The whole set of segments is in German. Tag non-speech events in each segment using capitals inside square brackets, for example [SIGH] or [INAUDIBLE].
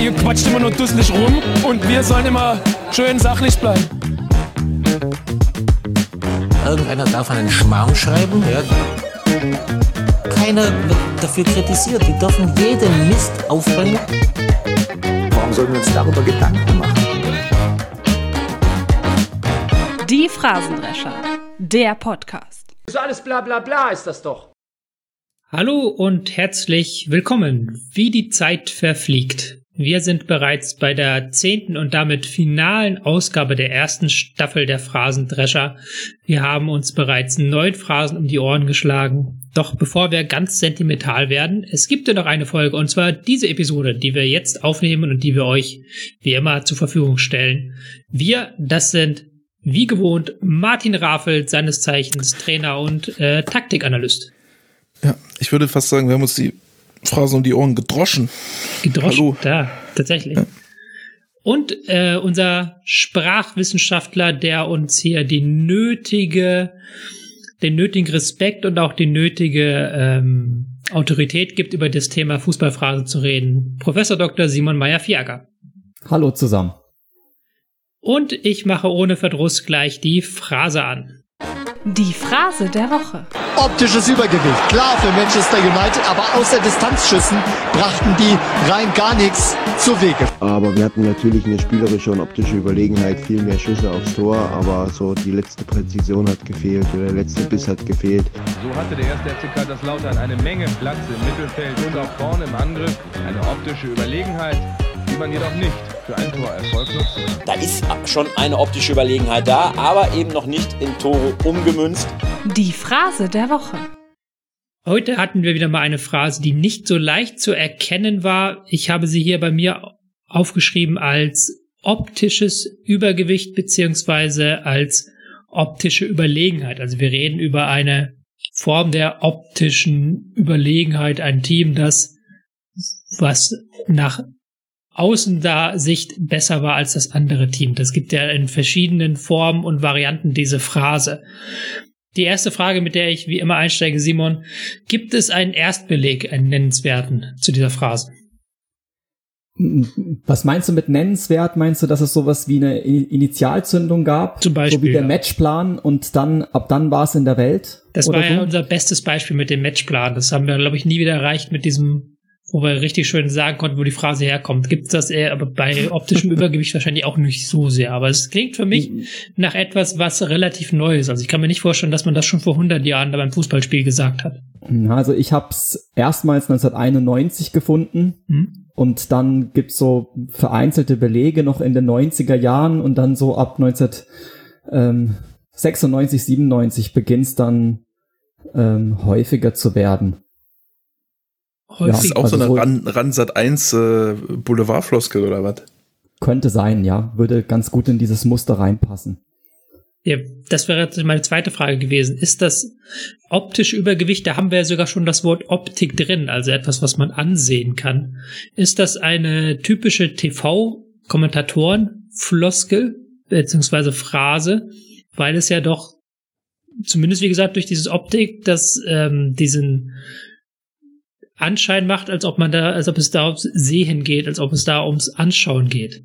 Ihr quatscht immer nur dusselig rum und wir sollen immer schön sachlich bleiben. Irgendeiner darf einen Schmarrn schreiben, ja. Keiner wird dafür kritisiert. Die dürfen jeden Mist aufbringen. Warum sollten wir uns darüber Gedanken machen? Die Phrasendrescher, der Podcast. So alles bla bla bla ist das doch. Hallo und herzlich willkommen. Wie die Zeit verfliegt. Wir sind bereits bei der zehnten und damit finalen Ausgabe der ersten Staffel der Phrasendrescher. Wir haben uns bereits neun Phrasen um die Ohren geschlagen. Doch bevor wir ganz sentimental werden, es gibt ja noch eine Folge und zwar diese Episode, die wir jetzt aufnehmen und die wir euch wie immer zur Verfügung stellen. Wir, das sind wie gewohnt Martin Raffelt, seines Zeichens Trainer und äh, Taktikanalyst. Ja, ich würde fast sagen, wir haben uns die Phrase um die Ohren gedroschen. Gedroschen, Hallo. da, tatsächlich. Ja. Und äh, unser Sprachwissenschaftler, der uns hier die nötige, den nötigen Respekt und auch die nötige ähm, Autorität gibt, über das Thema Fußballphrasen zu reden. Professor Dr. Simon Meyer-Fiaker. Hallo zusammen. Und ich mache ohne Verdruss gleich die Phrase an. Die Phrase der Woche. Optisches Übergewicht. Klar für Manchester United, aber außer Distanzschüssen brachten die rein gar nichts zu Wege. Aber wir hatten natürlich eine spielerische und optische Überlegenheit, viel mehr Schüsse aufs Tor, aber so die letzte Präzision hat gefehlt, der letzte Biss hat gefehlt. So hatte der erste FC Kaiserslautern eine Menge Platz im Mittelfeld und auch vorne im Angriff. Eine optische Überlegenheit, man jedoch nicht für einen Torerfolg nutzen kann. Da ist schon eine optische Überlegenheit da, aber eben noch nicht in Tore umgemünzt. Die Phrase der Woche. Heute hatten wir wieder mal eine Phrase, die nicht so leicht zu erkennen war. Ich habe sie hier bei mir aufgeschrieben als optisches Übergewicht beziehungsweise als optische Überlegenheit. Also wir reden über eine Form der optischen Überlegenheit, ein Team, das was nach außen da Sicht besser war als das andere Team. Das gibt ja in verschiedenen Formen und Varianten diese Phrase. Die erste Frage, mit der ich wie immer einsteige, Simon, gibt es einen Erstbeleg, einen nennenswerten zu dieser Phrase? Was meinst du mit nennenswert? Meinst du, dass es sowas wie eine Initialzündung gab? Zum Beispiel. So wie der ja. Matchplan und dann, ab dann war es in der Welt? Das war ja so? unser bestes Beispiel mit dem Matchplan. Das haben wir, glaube ich, nie wieder erreicht mit diesem wo wir richtig schön sagen konnten, wo die Phrase herkommt. Gibt es das eher, aber bei optischem [LAUGHS] Übergewicht wahrscheinlich auch nicht so sehr. Aber es klingt für mich nach etwas, was relativ neu ist. Also ich kann mir nicht vorstellen, dass man das schon vor 100 Jahren beim Fußballspiel gesagt hat. Also ich habe es erstmals 1991 gefunden hm? und dann gibt's so vereinzelte Belege noch in den 90er Jahren und dann so ab 1996, 97 beginnt's dann ähm, häufiger zu werden. Häufig. Das ist auch also so eine Ran, Ransat 1 äh, Boulevardfloskel oder was? Könnte sein, ja. Würde ganz gut in dieses Muster reinpassen. Ja, das wäre jetzt meine zweite Frage gewesen. Ist das optische Übergewicht, da haben wir ja sogar schon das Wort Optik drin, also etwas, was man ansehen kann. Ist das eine typische TV-Kommentatoren-Floskel, beziehungsweise Phrase, weil es ja doch, zumindest wie gesagt, durch dieses Optik, das ähm, diesen Anschein macht, als ob man da, als ob es da ums Sehen geht, als ob es da ums Anschauen geht.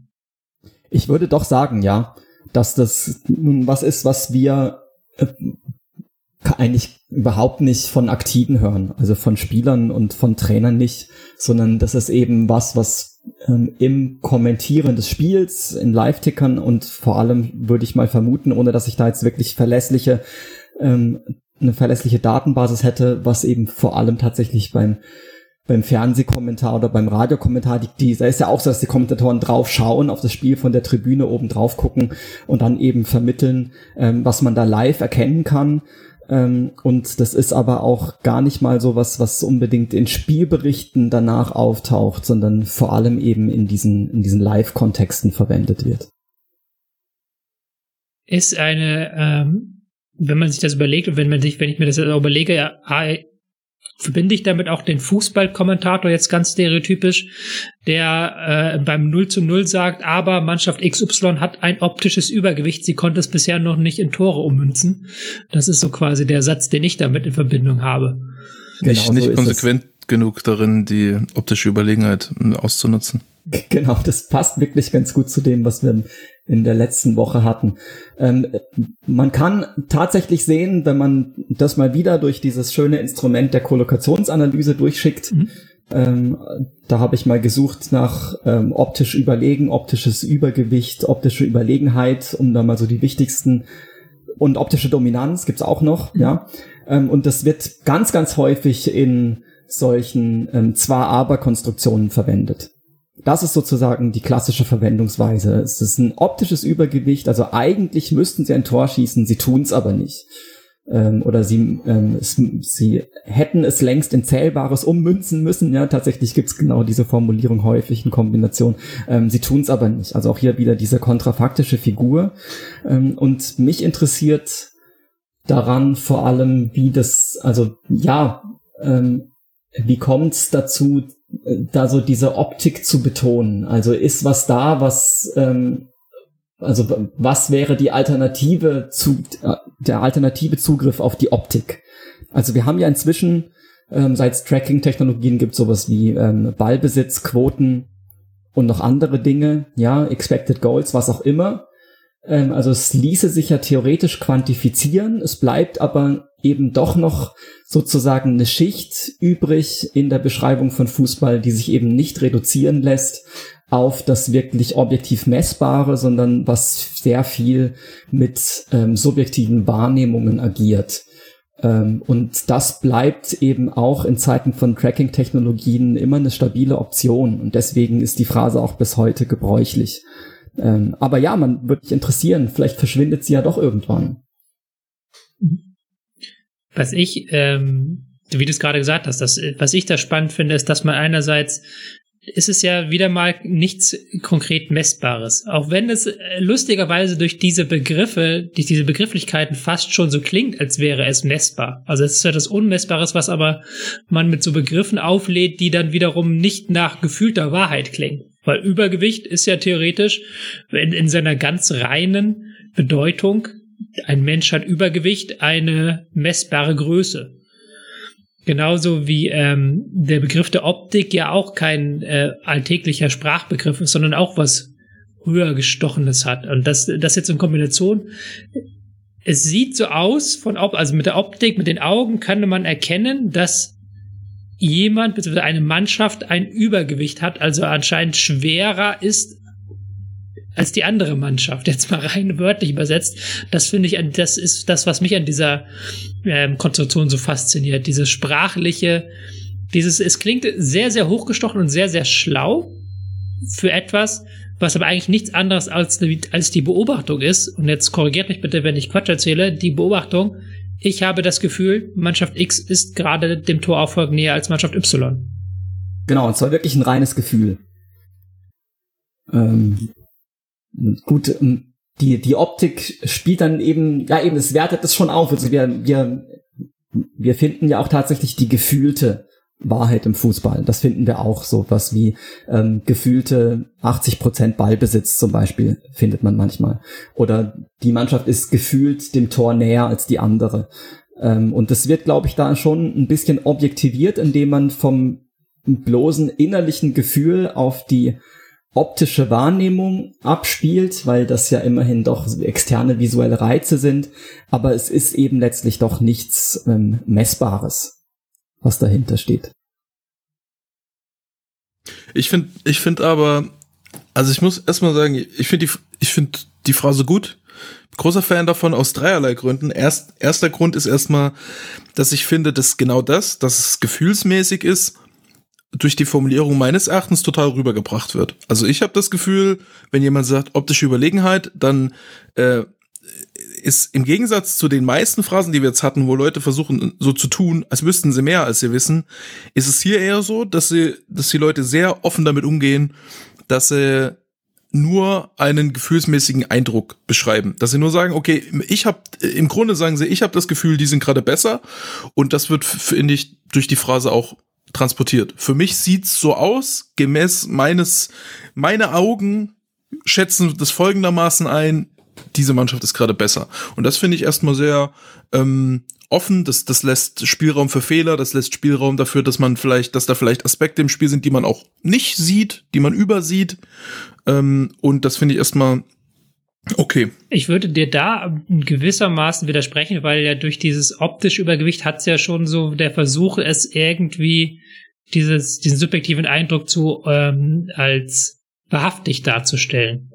Ich würde doch sagen, ja, dass das nun was ist, was wir äh, eigentlich überhaupt nicht von Aktiven hören, also von Spielern und von Trainern nicht, sondern das ist eben was, was ähm, im Kommentieren des Spiels, in Live-Tickern und vor allem würde ich mal vermuten, ohne dass ich da jetzt wirklich verlässliche ähm, eine verlässliche Datenbasis hätte, was eben vor allem tatsächlich beim beim Fernsehkommentar oder beim Radiokommentar, die, die, da ist ja auch so, dass die Kommentatoren drauf schauen, auf das Spiel von der Tribüne oben drauf gucken und dann eben vermitteln, ähm, was man da live erkennen kann. Ähm, und das ist aber auch gar nicht mal so was, was unbedingt in Spielberichten danach auftaucht, sondern vor allem eben in diesen, in diesen Live-Kontexten verwendet wird. Ist eine, ähm wenn man sich das überlegt und wenn man sich, wenn ich mir das überlege, ja, verbinde ich damit auch den Fußballkommentator jetzt ganz stereotypisch, der äh, beim 0 zu 0 sagt, aber Mannschaft XY hat ein optisches Übergewicht, sie konnte es bisher noch nicht in Tore ummünzen. Das ist so quasi der Satz, den ich damit in Verbindung habe. Nicht, Genau so nicht ist konsequent genug darin, die optische Überlegenheit äh, auszunutzen. Genau, das passt wirklich ganz gut zu dem, was wir in der letzten Woche hatten. Ähm, man kann tatsächlich sehen, wenn man das mal wieder durch dieses schöne Instrument der Kollokationsanalyse durchschickt, ähm, da habe ich mal gesucht nach ähm, optisch überlegen, optisches Übergewicht, optische Überlegenheit, um da mal so die wichtigsten und optische Dominanz gibt's auch noch, ja. Ähm, und das wird ganz, ganz häufig in solchen ähm, Zwar-Aber-Konstruktionen verwendet. Das ist sozusagen die klassische Verwendungsweise. Es ist ein optisches Übergewicht, also eigentlich müssten sie ein Tor schießen, sie tun es aber nicht. Ähm, oder sie, ähm, es, sie hätten es längst in Zählbares ummünzen müssen. Ja, tatsächlich gibt's genau diese Formulierung häufig in Kombination. Ähm, sie tun es aber nicht. Also auch hier wieder diese kontrafaktische Figur. Ähm, und mich interessiert daran vor allem, wie das, also ja, ähm, wie kommt's dazu, da so diese Optik zu betonen? Also ist was da, was ähm, also was wäre die Alternative zu äh, der alternative Zugriff auf die Optik? Also wir haben ja inzwischen ähm, seit es Tracking-Technologien gibt sowas wie ähm, Ballbesitz, Quoten und noch andere Dinge, ja, Expected Goals, was auch immer. Ähm, also es ließe sich ja theoretisch quantifizieren, es bleibt aber eben doch noch sozusagen eine Schicht übrig in der Beschreibung von Fußball, die sich eben nicht reduzieren lässt auf das wirklich objektiv Messbare, sondern was sehr viel mit ähm, subjektiven Wahrnehmungen agiert. Ähm, und das bleibt eben auch in Zeiten von Tracking-Technologien immer eine stabile Option. Und deswegen ist die Phrase auch bis heute gebräuchlich. Ähm, aber ja, man würde mich interessieren, vielleicht verschwindet sie ja doch irgendwann. Was ich, ähm, wie du es gerade gesagt hast, das, was ich da spannend finde, ist, dass man einerseits ist es ja wieder mal nichts konkret Messbares. Auch wenn es äh, lustigerweise durch diese Begriffe, durch diese Begrifflichkeiten fast schon so klingt, als wäre es messbar. Also es ist ja das Unmessbares, was aber man mit so Begriffen auflädt, die dann wiederum nicht nach gefühlter Wahrheit klingen. Weil Übergewicht ist ja theoretisch in, in seiner ganz reinen Bedeutung, ein Mensch hat Übergewicht, eine messbare Größe. Genauso wie ähm, der Begriff der Optik ja auch kein äh, alltäglicher Sprachbegriff ist, sondern auch was höher gestochenes hat. Und das, das jetzt in Kombination, es sieht so aus, von Op also mit der Optik, mit den Augen kann man erkennen, dass jemand bzw. eine Mannschaft ein Übergewicht hat, also anscheinend schwerer ist als die andere Mannschaft. Jetzt mal rein wörtlich übersetzt. Das finde ich, das ist das, was mich an dieser ähm, Konstruktion so fasziniert. Dieses sprachliche, dieses, es klingt sehr, sehr hochgestochen und sehr, sehr schlau für etwas, was aber eigentlich nichts anderes als, als die Beobachtung ist. Und jetzt korrigiert mich bitte, wenn ich Quatsch erzähle. Die Beobachtung, ich habe das Gefühl, Mannschaft X ist gerade dem Torauffolg näher als Mannschaft Y. Genau, und zwar wirklich ein reines Gefühl. Ähm, gut, ähm, die, die Optik spielt dann eben, ja eben, es wertet das schon auf. Also wir, wir, wir finden ja auch tatsächlich die gefühlte Wahrheit im Fußball. Das finden wir auch so was wie ähm, gefühlte 80% Ballbesitz zum Beispiel findet man manchmal. Oder die Mannschaft ist gefühlt dem Tor näher als die andere. Ähm, und das wird, glaube ich, da schon ein bisschen objektiviert, indem man vom bloßen innerlichen Gefühl auf die optische Wahrnehmung abspielt, weil das ja immerhin doch externe visuelle Reize sind, aber es ist eben letztlich doch nichts ähm, Messbares, was dahinter steht. Ich finde, ich finde aber, also ich muss erstmal sagen, ich finde die, ich finde die Phrase gut. Großer Fan davon aus dreierlei Gründen. Erst, erster Grund ist erstmal, dass ich finde, dass genau das, dass es gefühlsmäßig ist, durch die Formulierung meines Erachtens total rübergebracht wird. Also ich habe das Gefühl, wenn jemand sagt optische Überlegenheit, dann äh, ist im Gegensatz zu den meisten Phrasen, die wir jetzt hatten, wo Leute versuchen so zu tun, als wüssten sie mehr, als sie wissen, ist es hier eher so, dass sie, dass die Leute sehr offen damit umgehen, dass sie nur einen gefühlsmäßigen Eindruck beschreiben, dass sie nur sagen, okay, ich habe im Grunde sagen sie, ich habe das Gefühl, die sind gerade besser und das wird finde ich durch die Phrase auch transportiert. Für mich sieht's so aus, gemäß meines, meine Augen schätzen das folgendermaßen ein, diese Mannschaft ist gerade besser. Und das finde ich erstmal sehr ähm, offen, das, das lässt Spielraum für Fehler, das lässt Spielraum dafür, dass man vielleicht, dass da vielleicht Aspekte im Spiel sind, die man auch nicht sieht, die man übersieht. Ähm, und das finde ich erstmal okay. Ich würde dir da gewissermaßen widersprechen, weil ja durch dieses optische Übergewicht hat es ja schon so der Versuch, es irgendwie dieses, diesen subjektiven Eindruck zu ähm, als wahrhaftig darzustellen.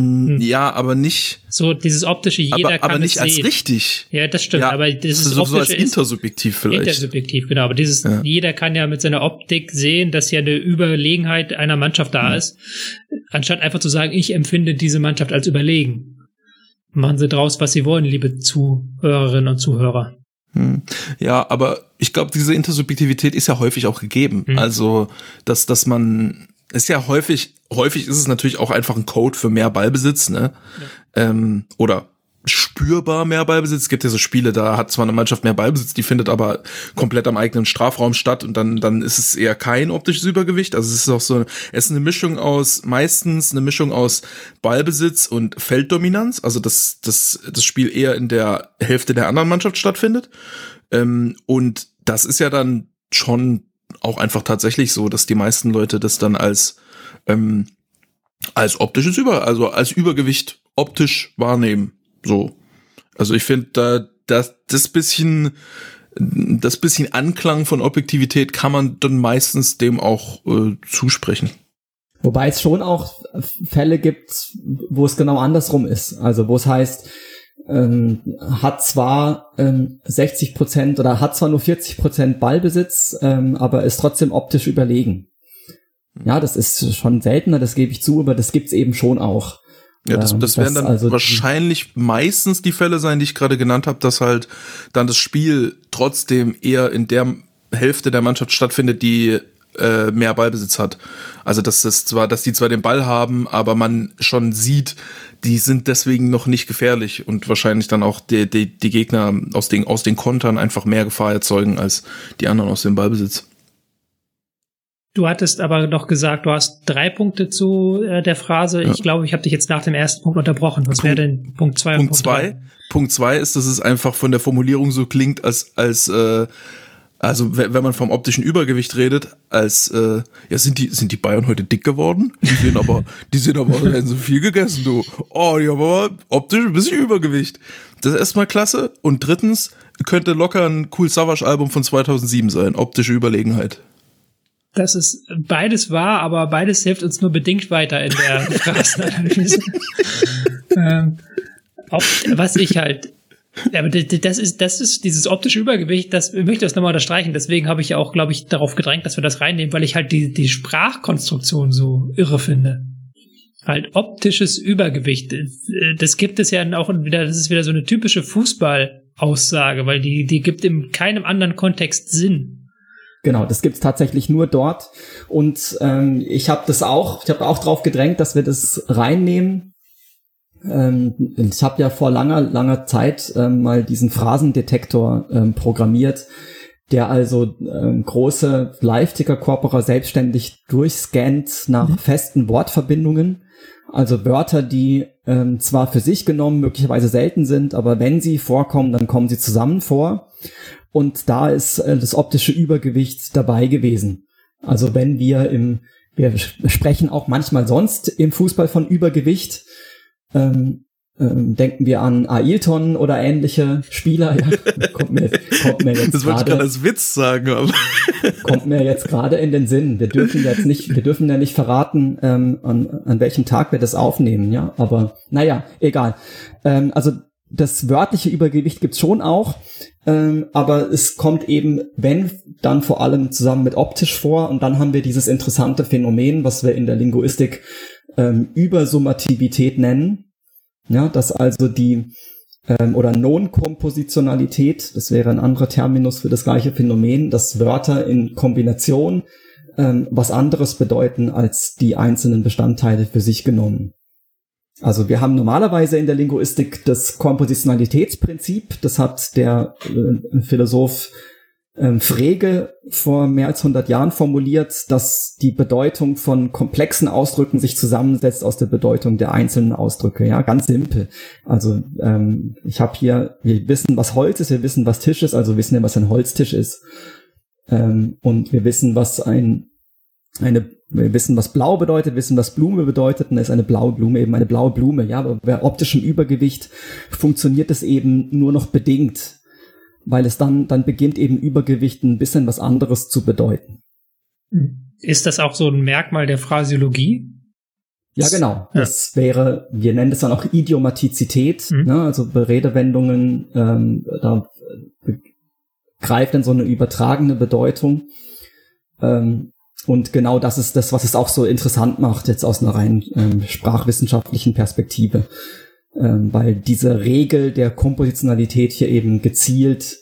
Hm. Ja, aber nicht. So dieses optische, jeder aber, kann aber nicht als sehen. richtig. Ja, das stimmt. Ja, aber dieses so, so als ist intersubjektiv vielleicht. intersubjektiv, genau. Aber dieses, Ja. jeder kann ja mit seiner Optik sehen, dass ja eine Überlegenheit einer Mannschaft da Mhm. ist, anstatt einfach zu sagen, ich empfinde diese Mannschaft als überlegen. Machen Sie draus, was Sie wollen, liebe Zuhörerinnen und Zuhörer. Hm. Ja, aber ich glaube, diese Intersubjektivität ist ja häufig auch gegeben. Hm. Also, dass, dass man, ist ja häufig, häufig ist es natürlich auch einfach ein Code für mehr Ballbesitz, ne? Ähm, oder spürbar mehr Ballbesitz. Es gibt ja so Spiele, da hat zwar eine Mannschaft mehr Ballbesitz, die findet aber komplett am eigenen Strafraum statt und dann, dann ist es eher kein optisches Übergewicht. Also es ist auch so, es ist eine Mischung aus, meistens eine Mischung aus Ballbesitz und Felddominanz. Also dass das, das Spiel eher in der Hälfte der anderen Mannschaft stattfindet. Ähm, und das ist ja dann schon auch einfach tatsächlich so, dass die meisten Leute das dann als, ähm, als optisches Über, also als Übergewicht optisch wahrnehmen. So. Also ich finde, da, das, das bisschen, das bisschen Anklang von Objektivität kann man dann meistens dem auch äh, zusprechen. Wobei es schon auch Fälle gibt, wo es genau andersrum ist. Also wo es heißt, ähm, hat zwar ähm, 60 Prozent oder hat zwar nur 40 Prozent Ballbesitz, ähm, aber ist trotzdem optisch überlegen. Ja, das ist schon seltener, das gebe ich zu, aber das gibt's eben schon auch. Ja, das, Ähm, das werden dann also wahrscheinlich meistens die Fälle sein, die ich gerade genannt habe, dass halt dann das Spiel trotzdem eher in der Hälfte der Mannschaft stattfindet, die äh, mehr Ballbesitz hat. Also dass das zwar, dass die zwar den Ball haben, aber man schon sieht, die sind deswegen noch nicht gefährlich und wahrscheinlich dann auch die, die, die Gegner aus den, aus den Kontern einfach mehr Gefahr erzeugen als die anderen aus dem Ballbesitz. Du hattest aber noch gesagt, du hast drei Punkte zu äh, der Phrase. Ich glaube, ich habe dich jetzt nach dem ersten Punkt unterbrochen. Was wäre denn Punkt zwei und Punkt Punkt zwei. Punkt zwei ist, dass es einfach von der Formulierung so klingt, als, als, äh, also we- wenn man vom optischen Übergewicht redet, als, äh, ja, sind die, sind die Bayern heute dick geworden? Die sehen aber, die sehen aber, hätten so viel gegessen, du. Oh, die haben aber optisch ein bisschen Übergewicht. Das ist erstmal klasse. Und drittens, könnte locker ein Cool Savage Album von 2007 sein. Optische Überlegenheit. Das ist beides wahr, aber beides hilft uns nur bedingt weiter in der [LAUGHS] Phrasenanalyse. ähm, was ich halt, aber d- d- das ist, das ist dieses optische Übergewicht, das ich möchte das nochmal unterstreichen. Deswegen habe ich ja auch, glaube ich, darauf gedrängt, dass wir das reinnehmen, weil ich halt die, die Sprachkonstruktion so irre finde. Halt optisches Übergewicht. Das gibt es ja auch wieder, das ist wieder so eine typische Fußballaussage, weil die, die gibt in keinem anderen Kontext Sinn. Genau, das gibt's tatsächlich nur dort. Und ähm, ich habe das auch, ich habe auch drauf gedrängt, dass wir das reinnehmen. Ähm, ich habe ja vor langer, langer Zeit ähm, mal diesen Phrasendetektor ähm, programmiert, der also ähm, große Live-Ticker-Korpora selbstständig durchscannt nach festen Wortverbindungen. Also Wörter, die ähm, zwar für sich genommen möglicherweise selten sind, aber wenn sie vorkommen, dann kommen sie zusammen vor. Und da ist äh, das optische Übergewicht dabei gewesen. Also wenn wir im, wir sprechen auch manchmal sonst im Fußball von Übergewicht, ähm, ähm, denken wir an Ailton oder ähnliche Spieler. Ja, kommt mir, kommt mir jetzt Das wollte ich gerade gerade als Witz sagen, aber. [LAUGHS] kommt mir jetzt gerade in den Sinn. Wir dürfen jetzt nicht, wir dürfen ja nicht verraten, ähm, an, an welchem Tag wir das aufnehmen, ja. Aber naja, egal. Ähm, also das wörtliche Übergewicht gibt's schon auch, ähm, aber es kommt eben, wenn, dann vor allem zusammen mit optisch vor und dann haben wir dieses interessante Phänomen, was wir in der Linguistik ähm, Übersummativität nennen. Ja, dass also die ähm, oder Non-Kompositionalität, das wäre ein anderer Terminus für das gleiche Phänomen, dass Wörter in Kombination ähm, was anderes bedeuten als die einzelnen Bestandteile für sich genommen. Also wir haben normalerweise in der Linguistik das Kompositionalitätsprinzip, das hat der äh, Philosoph ähm, Frege vor mehr als 100 Jahren formuliert, dass die Bedeutung von komplexen Ausdrücken sich zusammensetzt aus der Bedeutung der einzelnen Ausdrücke. Ja, ganz simpel. Also ähm, ich habe hier, wir wissen, was Holz ist, wir wissen, was Tisch ist, also wissen wir, was ein Holztisch ist. Ähm, und wir wissen, was ein eine wir wissen, was blau bedeutet, wissen, was Blume bedeutet, und dann ist eine blaue Blume eben eine blaue Blume. Ja, aber bei optischem Übergewicht funktioniert es eben nur noch bedingt weil es dann, dann beginnt eben Übergewicht ein bisschen was anderes zu bedeuten. Ist das auch so ein Merkmal der Phrasiologie? Ja, genau. Ja. Das wäre, wir nennen das dann auch Idiomatizität, mhm. ne? also Redewendungen, ähm, da greift dann so eine übertragene Bedeutung. Ähm, und genau das ist das, was es auch so interessant macht, jetzt aus einer rein ähm, sprachwissenschaftlichen Perspektive ähm, weil diese Regel der Kompositionalität hier eben gezielt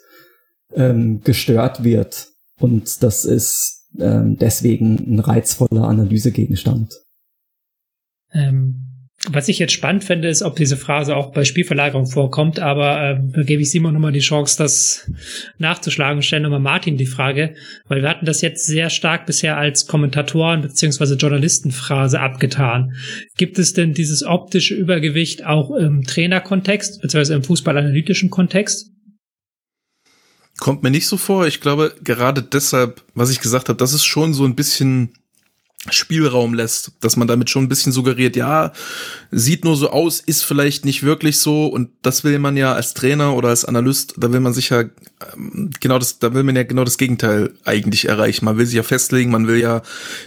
ähm, gestört wird. Und das ist ähm, deswegen ein reizvoller Analysegegenstand. Ähm, was ich jetzt spannend finde, ist, ob diese Phrase auch bei Spielverlagerung vorkommt, aber äh, da gebe ich Simon nochmal die Chance, das nachzuschlagen. Stellen nochmal Martin die Frage, weil wir hatten das jetzt sehr stark bisher als Kommentatoren beziehungsweise Journalistenphrase abgetan. Gibt es denn dieses optische Übergewicht auch im Trainerkontext beziehungsweise im fußballanalytischen Kontext? Kommt mir nicht so vor. Ich glaube, gerade deshalb, was ich gesagt habe, das ist schon so ein bisschen Spielraum lässt, dass man damit schon ein bisschen suggeriert, ja, sieht nur so aus, ist vielleicht nicht wirklich so und das will man ja als Trainer oder als Analyst, da will man sich ja ähm, genau das, da will man ja genau das Gegenteil eigentlich erreichen. Man will sich ja festlegen, man will ja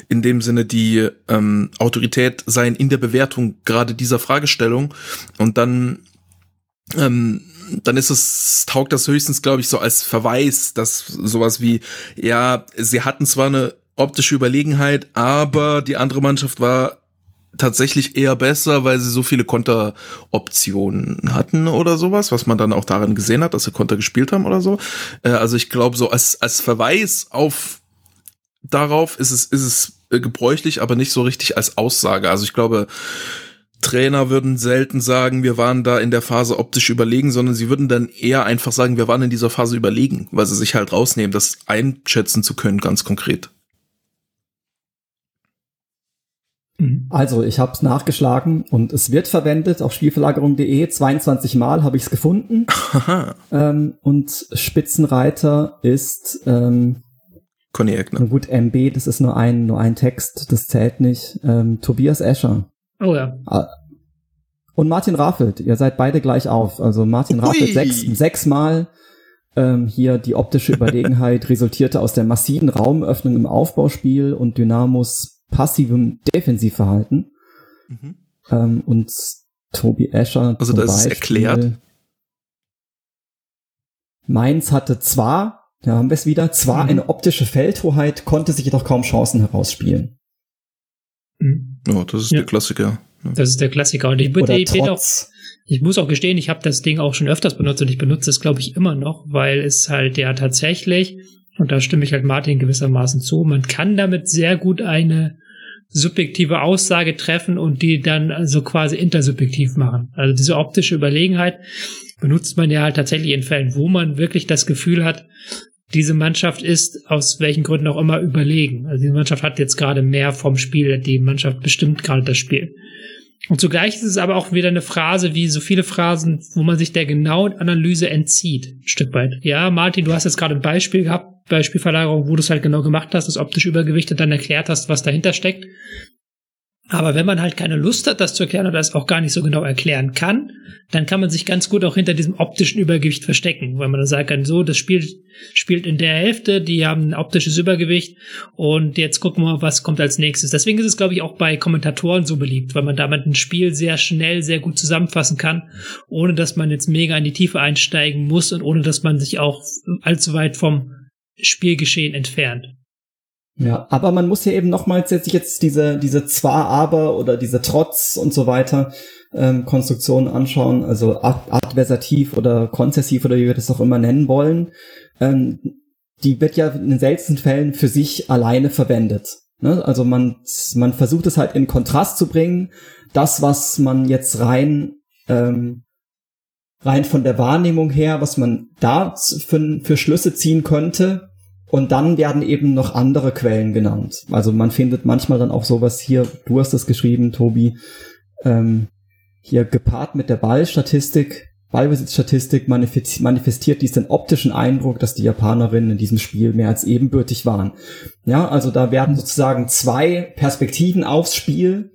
in dem Sinne die ähm, Autorität sein in der Bewertung gerade dieser Fragestellung und dann ähm, dann ist es, taugt das höchstens, glaube ich, so als Verweis, dass sowas wie, ja, sie hatten zwar eine optische Überlegenheit, aber die andere Mannschaft war tatsächlich eher besser, weil sie so viele Konteroptionen hatten oder sowas, was man dann auch daran gesehen hat, dass sie Konter gespielt haben oder so. Äh, also ich glaube, so als, als Verweis auf darauf ist es, ist es äh, gebräuchlich, aber nicht so richtig als Aussage. Also ich glaube, Trainer würden selten sagen, wir waren da in der Phase optisch überlegen, sondern sie würden dann eher einfach sagen, wir waren in dieser Phase überlegen, weil sie sich halt rausnehmen, das einschätzen zu können, ganz konkret. Mhm. Also, ich habe es nachgeschlagen und es wird verwendet auf Spielverlagerung.de. 22 Mal habe ich es gefunden. [LAUGHS] ähm, und Spitzenreiter ist ähm, Conny Eckner. Gut, MB, das ist nur ein, nur ein Text, das zählt nicht. Ähm, Tobias Escher. Oh ja. Ah. Und Martin Raffelt, ihr seid beide gleich auf. Also Martin Raffelt sechs, sechsmal. Ähm, hier die optische Überlegenheit [LAUGHS] resultierte aus der massiven Raumöffnung im Aufbauspiel und Dynamos passivem Defensivverhalten. Mhm. Ähm, und Tobi Escher. Also das Beispiel, ist erklärt. Mainz hatte zwar, da haben wir es wieder, zwar mhm. eine optische Feldhoheit, konnte sich jedoch kaum Chancen herausspielen. Mhm. Oh, das ist ja. der Klassiker. Ja. Das ist der Klassiker. Und ich, Oder ich, auch, ich muss auch gestehen, ich habe das Ding auch schon öfters benutzt und ich benutze es, glaube ich, immer noch, weil es halt ja tatsächlich, und da stimme ich halt Martin gewissermaßen zu, man kann damit sehr gut eine subjektive Aussage treffen und die dann also quasi intersubjektiv machen. Also diese optische Überlegenheit benutzt man ja halt tatsächlich in Fällen, wo man wirklich das Gefühl hat, diese Mannschaft ist aus welchen Gründen auch immer überlegen. Also die Mannschaft hat jetzt gerade mehr vom Spiel, die Mannschaft bestimmt gerade das Spiel. Und zugleich ist es aber auch wieder eine Phrase, wie so viele Phrasen, wo man sich der genauen Analyse entzieht, ein Stück weit. Ja, Martin, du hast jetzt gerade ein Beispiel gehabt, Beispielverlagerung, wo du es halt genau gemacht hast, das optische Übergewicht und dann erklärt hast, was dahinter steckt. Aber wenn man halt keine Lust hat, das zu erklären oder es auch gar nicht so genau erklären kann, dann kann man sich ganz gut auch hinter diesem optischen Übergewicht verstecken, weil man dann sagen kann, so, das Spiel spielt in der Hälfte, die haben ein optisches Übergewicht und jetzt gucken wir was kommt als nächstes. Deswegen ist es, glaube ich, auch bei Kommentatoren so beliebt, weil man damit ein Spiel sehr schnell, sehr gut zusammenfassen kann, ohne dass man jetzt mega in die Tiefe einsteigen muss und ohne dass man sich auch allzu weit vom Spielgeschehen entfernt. Ja, aber man muss ja eben nochmals jetzt, jetzt diese, diese zwar aber oder diese trotz und so weiter ähm, Konstruktionen anschauen, also adversativ oder konzessiv oder wie wir das auch immer nennen wollen. Ähm, die wird ja in den seltensten Fällen für sich alleine verwendet. Ne? Also man, man versucht es halt in Kontrast zu bringen. Das, was man jetzt rein ähm, rein von der Wahrnehmung her, was man da für, für Schlüsse ziehen könnte, Und dann werden eben noch andere Quellen genannt. Also man findet manchmal dann auch sowas hier, du hast das geschrieben, Tobi, ähm, hier gepaart mit der Ballstatistik, Ballbesitzstatistik manifestiert dies den optischen Eindruck, dass die Japanerinnen in diesem Spiel mehr als ebenbürtig waren. Ja, also da werden sozusagen zwei Perspektiven aufs Spiel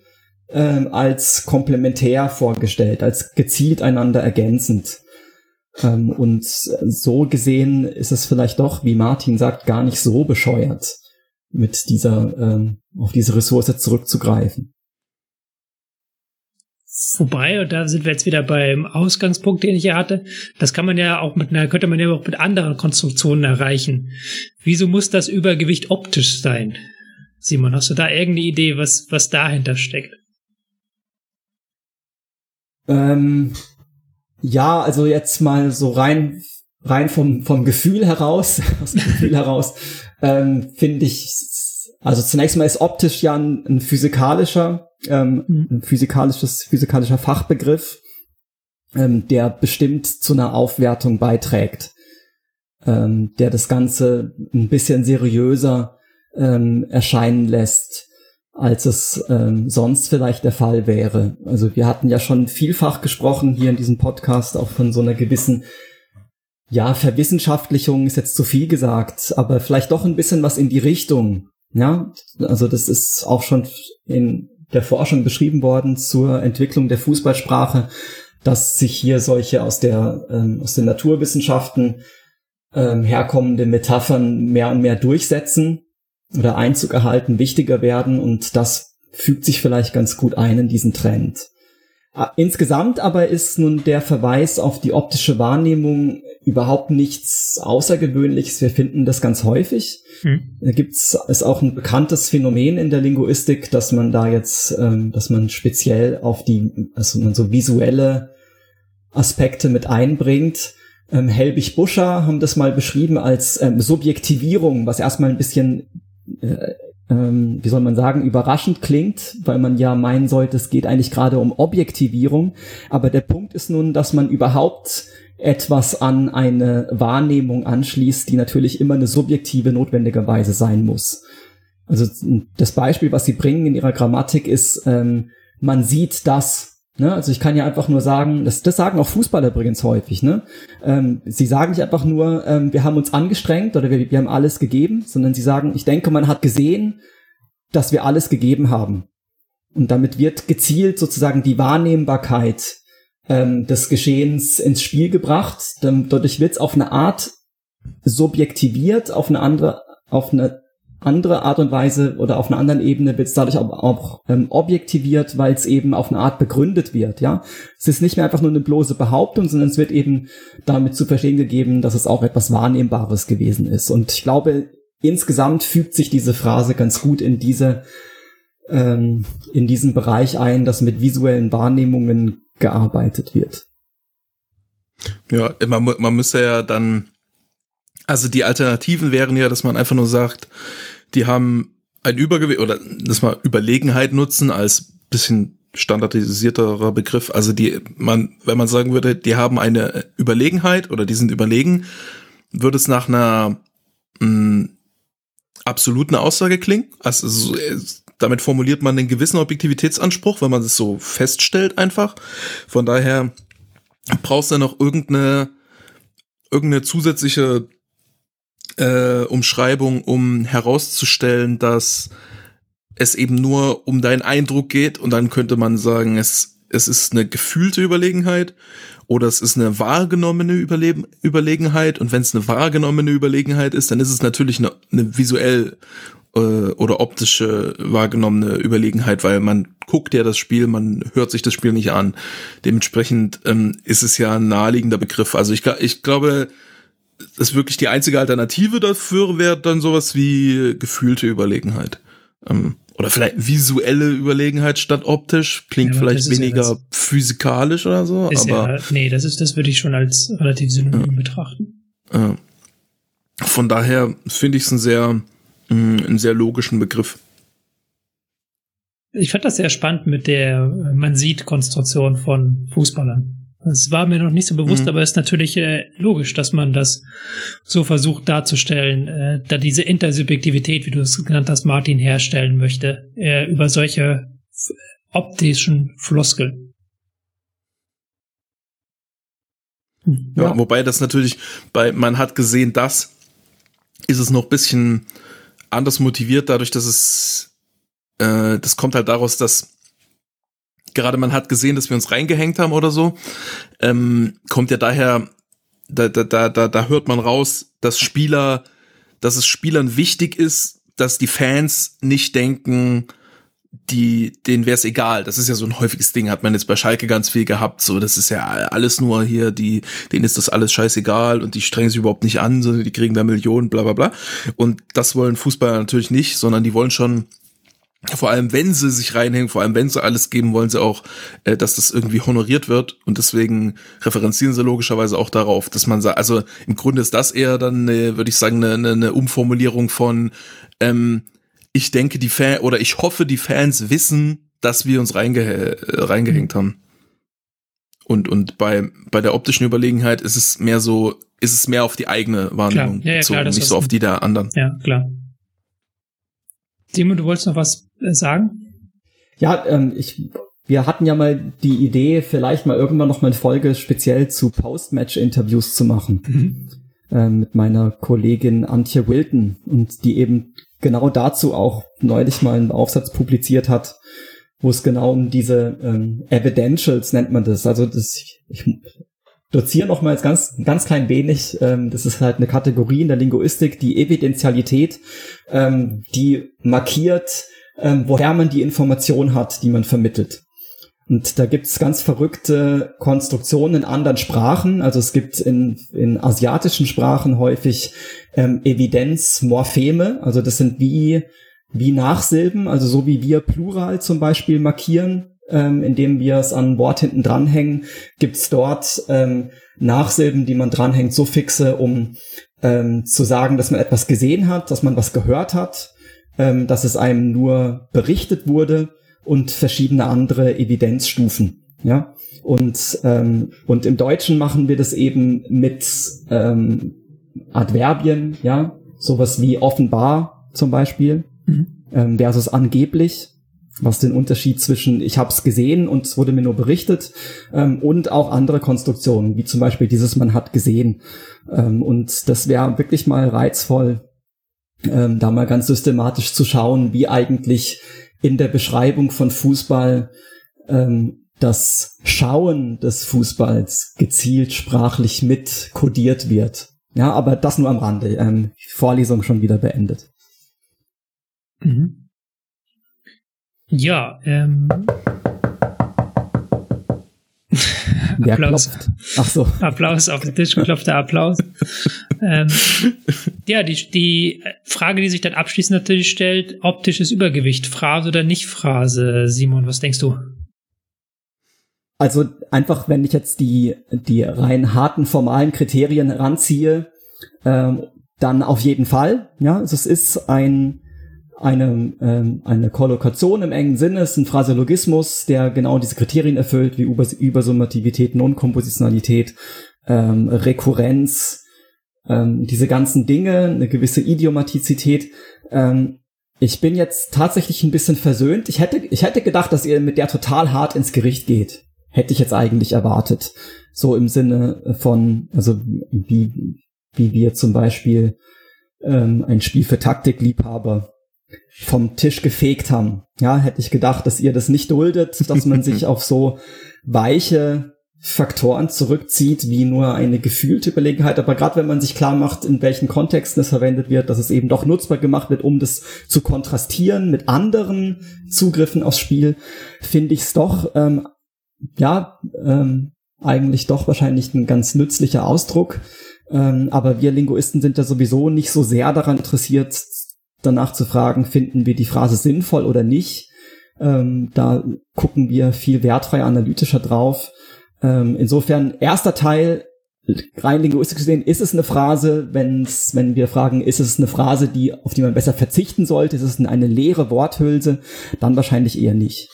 ähm, als komplementär vorgestellt, als gezielt einander ergänzend. Ähm, und so gesehen ist es vielleicht doch, wie Martin sagt, gar nicht so bescheuert, mit dieser, ähm, auf diese Ressource zurückzugreifen. Wobei, und da sind wir jetzt wieder beim Ausgangspunkt, den ich hier hatte, das kann man ja auch mit einer, könnte man ja auch mit anderen Konstruktionen erreichen. Wieso muss das Übergewicht optisch sein? Simon, hast du da irgendeine Idee, was, was dahinter steckt? Ähm, ja, also jetzt mal so rein, rein vom, vom Gefühl heraus, [LAUGHS] aus dem Gefühl heraus, ähm, finde ich, also zunächst mal ist optisch ja ein, ein physikalischer ähm, mhm. ein physikalisches, physikalischer Fachbegriff, ähm, der bestimmt zu einer Aufwertung beiträgt, ähm, der das Ganze ein bisschen seriöser ähm, erscheinen lässt, als es ähm, sonst vielleicht der Fall wäre. Also wir hatten ja schon vielfach gesprochen hier in diesem Podcast auch von so einer gewissen ja, Verwissenschaftlichung ist jetzt zu viel gesagt, aber vielleicht doch ein bisschen was in die Richtung. Ja, also das ist auch schon in der Forschung beschrieben worden zur Entwicklung der Fußballsprache, dass sich hier solche aus der ähm, aus den Naturwissenschaften ähm, herkommende Metaphern mehr und mehr durchsetzen oder Einzug erhalten, wichtiger werden und das fügt sich vielleicht ganz gut ein in diesen Trend. Insgesamt aber ist nun der Verweis auf die optische Wahrnehmung überhaupt nichts Außergewöhnliches. Wir finden das ganz häufig. Hm. Da gibt's ist auch ein bekanntes Phänomen in der Linguistik, dass man da jetzt, ähm, dass man speziell auf die, also man so visuelle Aspekte mit einbringt. Ähm, Helbig Buscher haben das mal beschrieben als ähm, Subjektivierung, was erstmal ein bisschen äh, ähm, wie soll man sagen, überraschend klingt, weil man ja meinen sollte, es geht eigentlich gerade um Objektivierung. Aber der Punkt ist nun, dass man überhaupt etwas an eine Wahrnehmung anschließt, die natürlich immer eine subjektive notwendigerweise sein muss. Also das Beispiel, was Sie bringen in Ihrer Grammatik ist, ähm, man sieht das, Ne? Also ich kann ja einfach nur sagen, das, das sagen auch Fußballer übrigens häufig. Ne? Ähm, sie sagen nicht einfach nur, ähm, wir haben uns angestrengt oder wir, wir haben alles gegeben, sondern sie sagen, ich denke, man hat gesehen, dass wir alles gegeben haben. Und damit wird gezielt sozusagen die Wahrnehmbarkeit ähm, des Geschehens ins Spiel gebracht. Dadurch wird es auf eine Art subjektiviert, auf eine andere, auf eine andere Art und Weise oder auf einer anderen Ebene wird es dadurch auch, auch ähm, objektiviert, weil es eben auf eine Art begründet wird, ja. Es ist nicht mehr einfach nur eine bloße Behauptung, sondern es wird eben damit zu verstehen gegeben, dass es auch etwas Wahrnehmbares gewesen ist. Und ich glaube, insgesamt fügt sich diese Phrase ganz gut in diese ähm, in diesen Bereich ein, dass mit visuellen Wahrnehmungen gearbeitet wird. Ja, man, man müsste ja dann also die Alternativen wären ja, dass man einfach nur sagt, die haben ein Übergewicht oder dass man Überlegenheit nutzen als bisschen standardisierterer Begriff. Also die, man, wenn man sagen würde, die haben eine Überlegenheit oder die sind überlegen, würde es nach einer mh, mm, absoluten Aussage klingen. Also so, damit formuliert man einen gewissen Objektivitätsanspruch, wenn man es so feststellt einfach. Von daher brauchst du noch irgendeine irgendeine zusätzliche äh, Umschreibung, um herauszustellen, dass es eben nur um deinen Eindruck geht und dann könnte man sagen, es, es ist eine gefühlte Überlegenheit oder es ist eine wahrgenommene Überle Überlegenheit und wenn es eine wahrgenommene Überlegenheit ist, dann ist es natürlich eine, eine visuell äh, oder optische wahrgenommene Überlegenheit, weil man guckt ja das Spiel, man hört sich das Spiel nicht an. Dementsprechend ähm, ist es ja ein naheliegender Begriff. Also ich, ich glaube, das wirklich die einzige Alternative dafür wäre dann sowas wie gefühlte Überlegenheit. Ähm, oder vielleicht visuelle Überlegenheit statt optisch. Klingt ja, vielleicht weniger ja physikalisch oder so. aber ja, nee, das ist, das würde ich schon als relativ synonym betrachten. von daher finde ich es einen sehr, mh, mm, einen sehr logischen Begriff. Ich fand das sehr spannend mit der man sieht Konstruktion von Fußballern. Das war mir noch nicht so bewusst, Mhm. aber ist natürlich äh, logisch, dass man das so versucht darzustellen, äh, da diese Intersubjektivität, wie du es genannt hast, Martin herstellen möchte, äh, über solche optischen Floskeln. Ja, wobei das natürlich bei man hat gesehen, das ist es noch ein bisschen anders motiviert, dadurch, dass es äh, das kommt halt daraus, dass gerade man hat gesehen, dass wir uns reingehängt haben oder so, ähm, kommt ja daher, da, da, da, da, da hört man raus, dass Spieler, dass es Spielern wichtig ist, dass die Fans nicht denken, die, denen wäre es egal. Das ist ja so ein häufiges Ding, hat man jetzt bei Schalke ganz viel gehabt. So, das ist ja alles nur hier, die, denen ist das alles scheißegal und die strengen sich überhaupt nicht an, sondern die kriegen da Millionen, bla bla bla. Und das wollen Fußballer natürlich nicht, sondern die wollen schon, vor allem wenn sie sich reinhängen, vor allem wenn sie alles geben, wollen sie auch, äh, dass das irgendwie honoriert wird. Und deswegen referenzieren sie logischerweise auch darauf, dass man sagt, also im Grunde ist das eher dann, äh, würde ich sagen, eine, eine, eine Umformulierung von, ähm, ich denke, die Fan oder ich hoffe, die Fans wissen, dass wir uns reinge äh, reingehängt haben. Und, und bei, bei der optischen Überlegenheit ist es mehr so, ist es mehr auf die eigene Wahrnehmung Klar. Ja, ja, bezogen, klar, nicht so auf die der anderen. Ja, klar. Simon, du wolltest noch was äh, sagen? Ja, ähm, ich, wir hatten ja mal die Idee, vielleicht mal irgendwann noch mal eine Folge speziell zu Post-Match-Interviews zu machen. Ähm, mit meiner Kollegin Antje Wilton und die eben genau dazu auch neulich mal einen Aufsatz publiziert hat, wo es genau um diese ähm, Evidentials nennt man das. Also das, ich, ich doziere noch mal jetzt ganz, ganz klein wenig. Ähm, das ist halt eine Kategorie in der Linguistik, die Evidentialität, ähm, die markiert, ähm, woher man die Information hat, die man vermittelt. Und da gibt's ganz verrückte Konstruktionen in anderen Sprachen. Also es gibt in, in asiatischen Sprachen häufig ähm, Evidenzmorpheme. Also das sind wie, wie Nachsilben, also so wie wir Plural zum Beispiel markieren, ähm, indem wir es an ein Wort hinten dranhängen, gibt's dort ähm, Nachsilben, die man dranhängt, Suffixe, um ähm, zu sagen, dass man etwas gesehen hat, dass man was gehört hat, ähm, dass es einem nur berichtet wurde und verschiedene andere Evidenzstufen. Ja, und ähm, und im Deutschen machen wir das eben mit ähm, Adverbien, ja, sowas wie offenbar zum Beispiel ähm, versus angeblich, was den Unterschied zwischen ich habe es gesehen und es wurde mir nur berichtet ähm, und auch andere Konstruktionen, wie zum Beispiel dieses man hat gesehen. Ähm, und das wäre wirklich mal reizvoll, ähm, da mal ganz systematisch zu schauen, wie eigentlich in der Beschreibung von Fußball ähm, das Schauen des Fußballs gezielt sprachlich mit kodiert wird. Ja, aber das nur am Rande. Ähm, Vorlesung schon wieder beendet. Mhm. Ja, ähm. Wer Applaus. klopft? Ach so. Applaus auf den Tisch geklopfter Applaus. ähm, ja, die, die Frage, die sich dann abschließend natürlich stellt, optisches Übergewicht, Phrase oder nicht Phrase, Simon, was denkst du? Also einfach, wenn ich jetzt die, die rein harten formalen Kriterien heranziehe, ähm, dann auf jeden Fall. Ja, also es ist ein, eine, ähm, eine Kollokation im engen Sinne, ist ein Phraseologismus, der genau diese Kriterien erfüllt, wie Über Übersummativität, Non-Kompositionalität, ähm, Rekurrenz, ähm, diese ganzen Dinge, eine gewisse Idiomatizität. Ähm, ich bin jetzt tatsächlich ein bisschen versöhnt. Ich hätte, ich hätte gedacht, dass ihr mit der total hart ins Gericht geht. Hätte ich jetzt eigentlich erwartet. So im Sinne von, also wie, wie wir zum Beispiel ähm, ein Spiel für Taktikliebhaber vom Tisch gefegt haben. Ja, hätte ich gedacht, dass ihr das nicht duldet, dass man sich [LAUGHS] auf so weiche Faktoren zurückzieht, wie nur eine gefühlte Überlegenheit. Aber gerade wenn man sich klar macht, in welchen Kontexten es verwendet wird, dass es eben doch nutzbar gemacht wird, um das zu kontrastieren mit anderen Zugriffen aufs Spiel, finde ich es doch, ähm, ja, ähm, eigentlich doch wahrscheinlich ein ganz nützlicher Ausdruck. Ähm, aber wir Linguisten sind ja sowieso nicht so sehr daran interessiert, danach zu fragen, finden wir die Phrase sinnvoll oder nicht. Ähm, da gucken wir viel wertfrei analytischer drauf. Ähm, insofern, erster Teil, rein linguistisch gesehen, ist es eine Phrase, wenn's, wenn wir fragen, ist es eine Phrase, die, auf die man besser verzichten sollte, ist es eine leere Worthülse, dann wahrscheinlich eher nicht.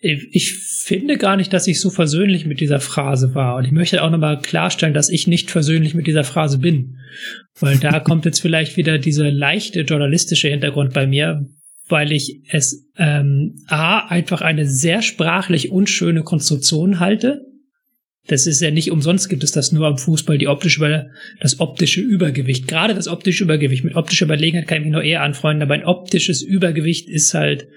Ich finde gar nicht, dass ich so versöhnlich mit dieser Phrase war. Und ich möchte auch nochmal klarstellen, dass ich nicht versöhnlich mit dieser Phrase bin. Weil da [LAUGHS] kommt jetzt vielleicht wieder dieser leichte journalistische Hintergrund bei mir, weil ich es ähm, A einfach eine sehr sprachlich unschöne Konstruktion halte. Das ist ja nicht umsonst gibt es das nur am Fußball, die optische, das optische Übergewicht. Gerade das optische Übergewicht. Mit optischer Überlegenheit kann ich mich noch eher anfreunden, aber ein optisches Übergewicht ist halt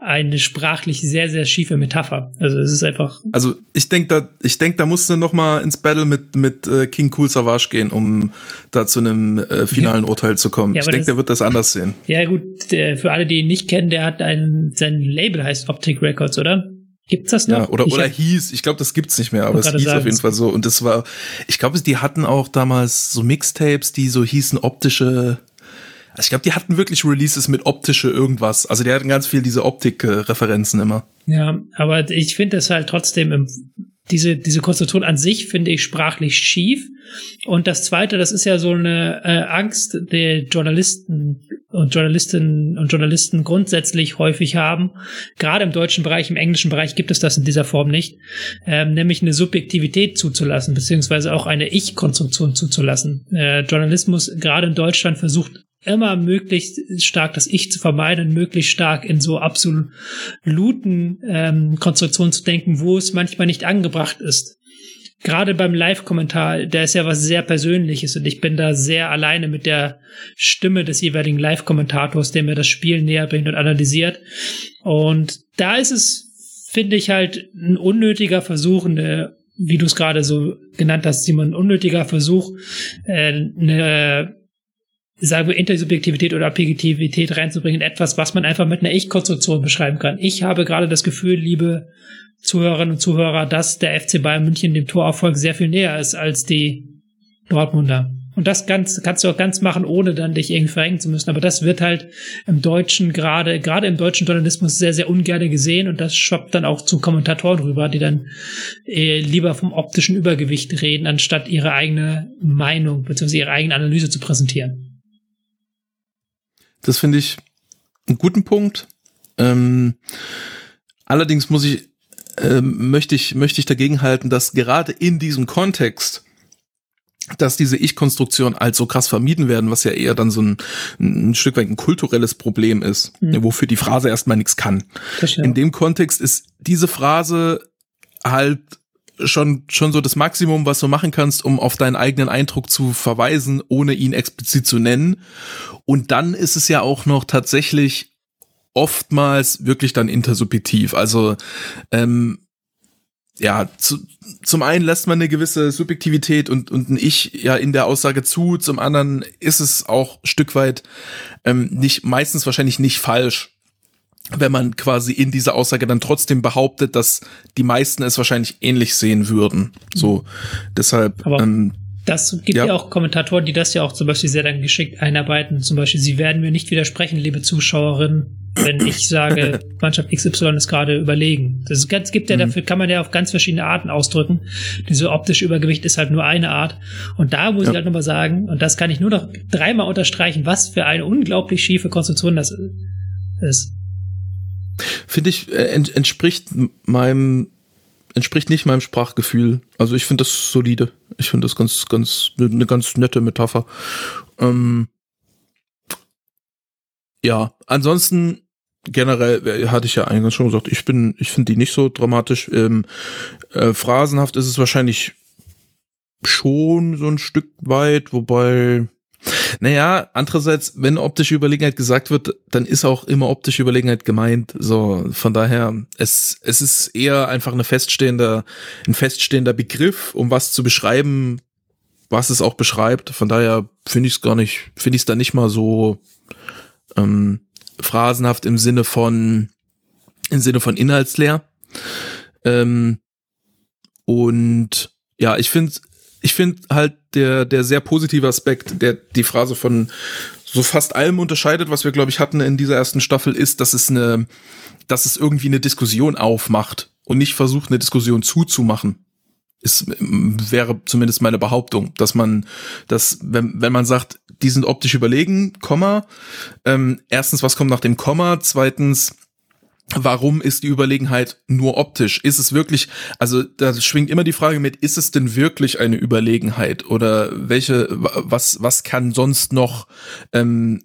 eine sprachlich sehr, sehr schiefe Metapher. Also es ist einfach. Also ich denke, da, ich denke, da musst du noch mal ins Battle mit mit äh, King Cool Savage gehen, um da zu einem äh, finalen Urteil zu kommen. Ja, ich denke, der wird das anders sehen. Ja gut, der, für alle, die ihn nicht kennen, der hat ein sein Label heißt Optic Records, oder? Gibt's das noch? Ja, oder, oder hieß, ich glaube, das gibt's nicht mehr, aber es hieß sagen, auf jeden Fall so. Und das war, ich glaube, die hatten auch damals so Mixtapes, die so hießen optische, also ich glaube, die hatten wirklich Releases mit optische irgendwas. Also die hatten ganz viel diese Optik-Referenzen immer. Ja, aber ich finde es halt trotzdem im, diese, diese Konstruktion an sich finde ich sprachlich schief. Und das zweite, das ist ja so eine äh, Angst der Journalisten und Journalistinnen und Journalisten grundsätzlich häufig haben. Gerade im deutschen Bereich, im englischen Bereich gibt es das in dieser Form nicht, ähm, nämlich eine Subjektivität zuzulassen, beziehungsweise auch eine Ich-Konstruktion zuzulassen. Äh, Journalismus gerade in Deutschland versucht immer möglichst stark das Ich zu vermeiden, möglichst stark in so absoluten ähm, Konstruktionen zu denken, wo es manchmal nicht angebracht ist. Gerade beim Live-Kommentar, der ist ja was sehr Persönliches und ich bin da sehr alleine mit der Stimme des jeweiligen Live-Kommentators, der mir das Spiel näher bringt und analysiert. Und da ist es, finde ich, halt ein unnötiger Versuch, eine, wie du es gerade so genannt hast, Simon, ein unnötiger Versuch, äh, eine sagen wir, Intersubjektivität oder Objektivität reinzubringen, etwas, was man einfach mit einer Ich-Konstruktion beschreiben kann. Ich habe gerade das Gefühl, liebe Zuhörerinnen und Zuhörer, dass der FC Bayern München dem Torerfolg sehr viel näher ist als die Dortmunder. Und das kannst, kannst du auch ganz machen, ohne dann dich irgendwie verrenken zu müssen. Aber das wird halt im Deutschen gerade, gerade im deutschen Journalismus sehr, sehr ungern gesehen und das schwappt dann auch zu Kommentatoren rüber, die dann äh, lieber vom optischen Übergewicht reden, anstatt ihre eigene Meinung bzw. ihre eigene Analyse zu präsentieren. Das finde ich einen guten Punkt. Ähm, allerdings muss ich, ähm, möchte ich, möchte ich dagegen halten, dass gerade in diesem Kontext, dass diese Ich-Konstruktion als so krass vermieden werden, was ja eher dann so ein, ein Stück weit ein kulturelles Problem ist, mhm. wofür die Phrase erstmal nichts kann. In dem Kontext ist diese Phrase halt schon, schon so das Maximum, was du machen kannst, um auf deinen eigenen Eindruck zu verweisen, ohne ihn explizit zu nennen. Und dann ist es ja auch noch tatsächlich oftmals wirklich dann intersubjektiv. Also ähm, ja, zu, zum einen lässt man eine gewisse Subjektivität und, und ein Ich ja in der Aussage zu, zum anderen ist es auch Stück weit ähm, nicht, meistens wahrscheinlich nicht falsch, wenn man quasi in dieser Aussage dann trotzdem behauptet, dass die meisten es wahrscheinlich ähnlich sehen würden. So, deshalb. Aber ähm, das gibt ja. ja. auch Kommentatoren, die das ja auch zum Beispiel sehr dann geschickt einarbeiten. Zum Beispiel, sie werden mir nicht widersprechen, liebe Zuschauerinnen, wenn ich [LAUGHS] sage, Mannschaft XY ist gerade überlegen. Das ganz, gibt ja mhm. dafür, kann man ja auf ganz verschiedene Arten ausdrücken. Diese optische Übergewicht ist halt nur eine Art. Und da muss ja. ich halt nochmal sagen, und das kann ich nur noch dreimal unterstreichen, was für eine unglaublich schiefe Konstruktion das ist. Finde ich, äh, ent, entspricht meinem, entspricht nicht meinem Sprachgefühl. Also ich finde das solide. Ich finde das ganz, ganz, eine ganz nette Metapher. Ähm, ja, ansonsten generell äh, hatte ich ja eingangs schon gesagt, ich bin, ich finde die nicht so dramatisch. Ähm, äh, phrasenhaft ist es wahrscheinlich schon so ein Stück weit, wobei naja, andererseits, wenn optische Überlegenheit gesagt wird, dann ist auch immer optische Überlegenheit gemeint. So, von daher, es, es ist eher einfach eine feststehender, ein feststehender Begriff, um was zu beschreiben, was es auch beschreibt. Von daher finde ich es gar nicht, finde ich es da nicht mal so ähm, phrasenhaft im Sinne von, im Sinne von inhaltsleer. Ähm, und ja, ich finde ich finde halt der, der sehr positive Aspekt, der die Phrase von so fast allem unterscheidet, was wir, glaube ich, hatten in dieser ersten Staffel, ist, dass es eine, dass es irgendwie eine Diskussion aufmacht und nicht versucht, eine Diskussion zuzumachen. Ist, wäre zumindest meine Behauptung, dass man, dass, wenn, wenn man sagt, die sind optisch überlegen, Komma, ähm, erstens, was kommt nach dem Komma, zweitens, warum ist die Überlegenheit nur optisch? Ist es wirklich, also da schwingt immer die Frage mit, ist es denn wirklich eine Überlegenheit oder welche, was, was kann sonst noch, ähm,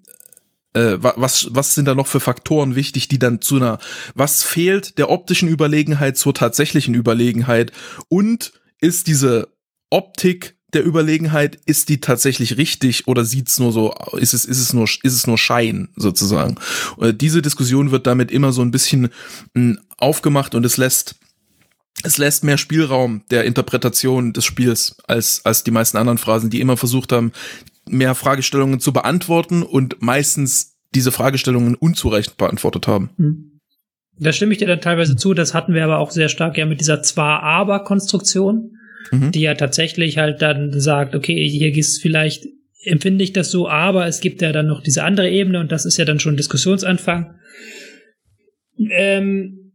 äh, was, was sind da noch für Faktoren wichtig, die dann zu einer, was fehlt der optischen Überlegenheit zur tatsächlichen Überlegenheit und ist diese Optik der Überlegenheit, ist die tatsächlich richtig oder sieht's nur so, ist es, ist es nur, ist es nur Schein sozusagen? Und äh, diese Diskussion wird damit immer so ein bisschen hm, aufgemacht und es lässt es lässt mehr Spielraum der Interpretation des Spiels als, als die meisten anderen Phrasen, die immer versucht haben, mehr Fragestellungen zu beantworten und meistens diese Fragestellungen unzureichend beantwortet haben. Hm. Da stimme ich dir dann teilweise zu. Das hatten wir aber auch sehr stark ja mit dieser Zwar-Aber-Konstruktion mhm. die ja tatsächlich halt dann sagt, okay, hier ist vielleicht, empfinde ich das so, aber es gibt ja dann noch diese andere Ebene und das ist ja dann schon Diskussionsanfang. Ähm,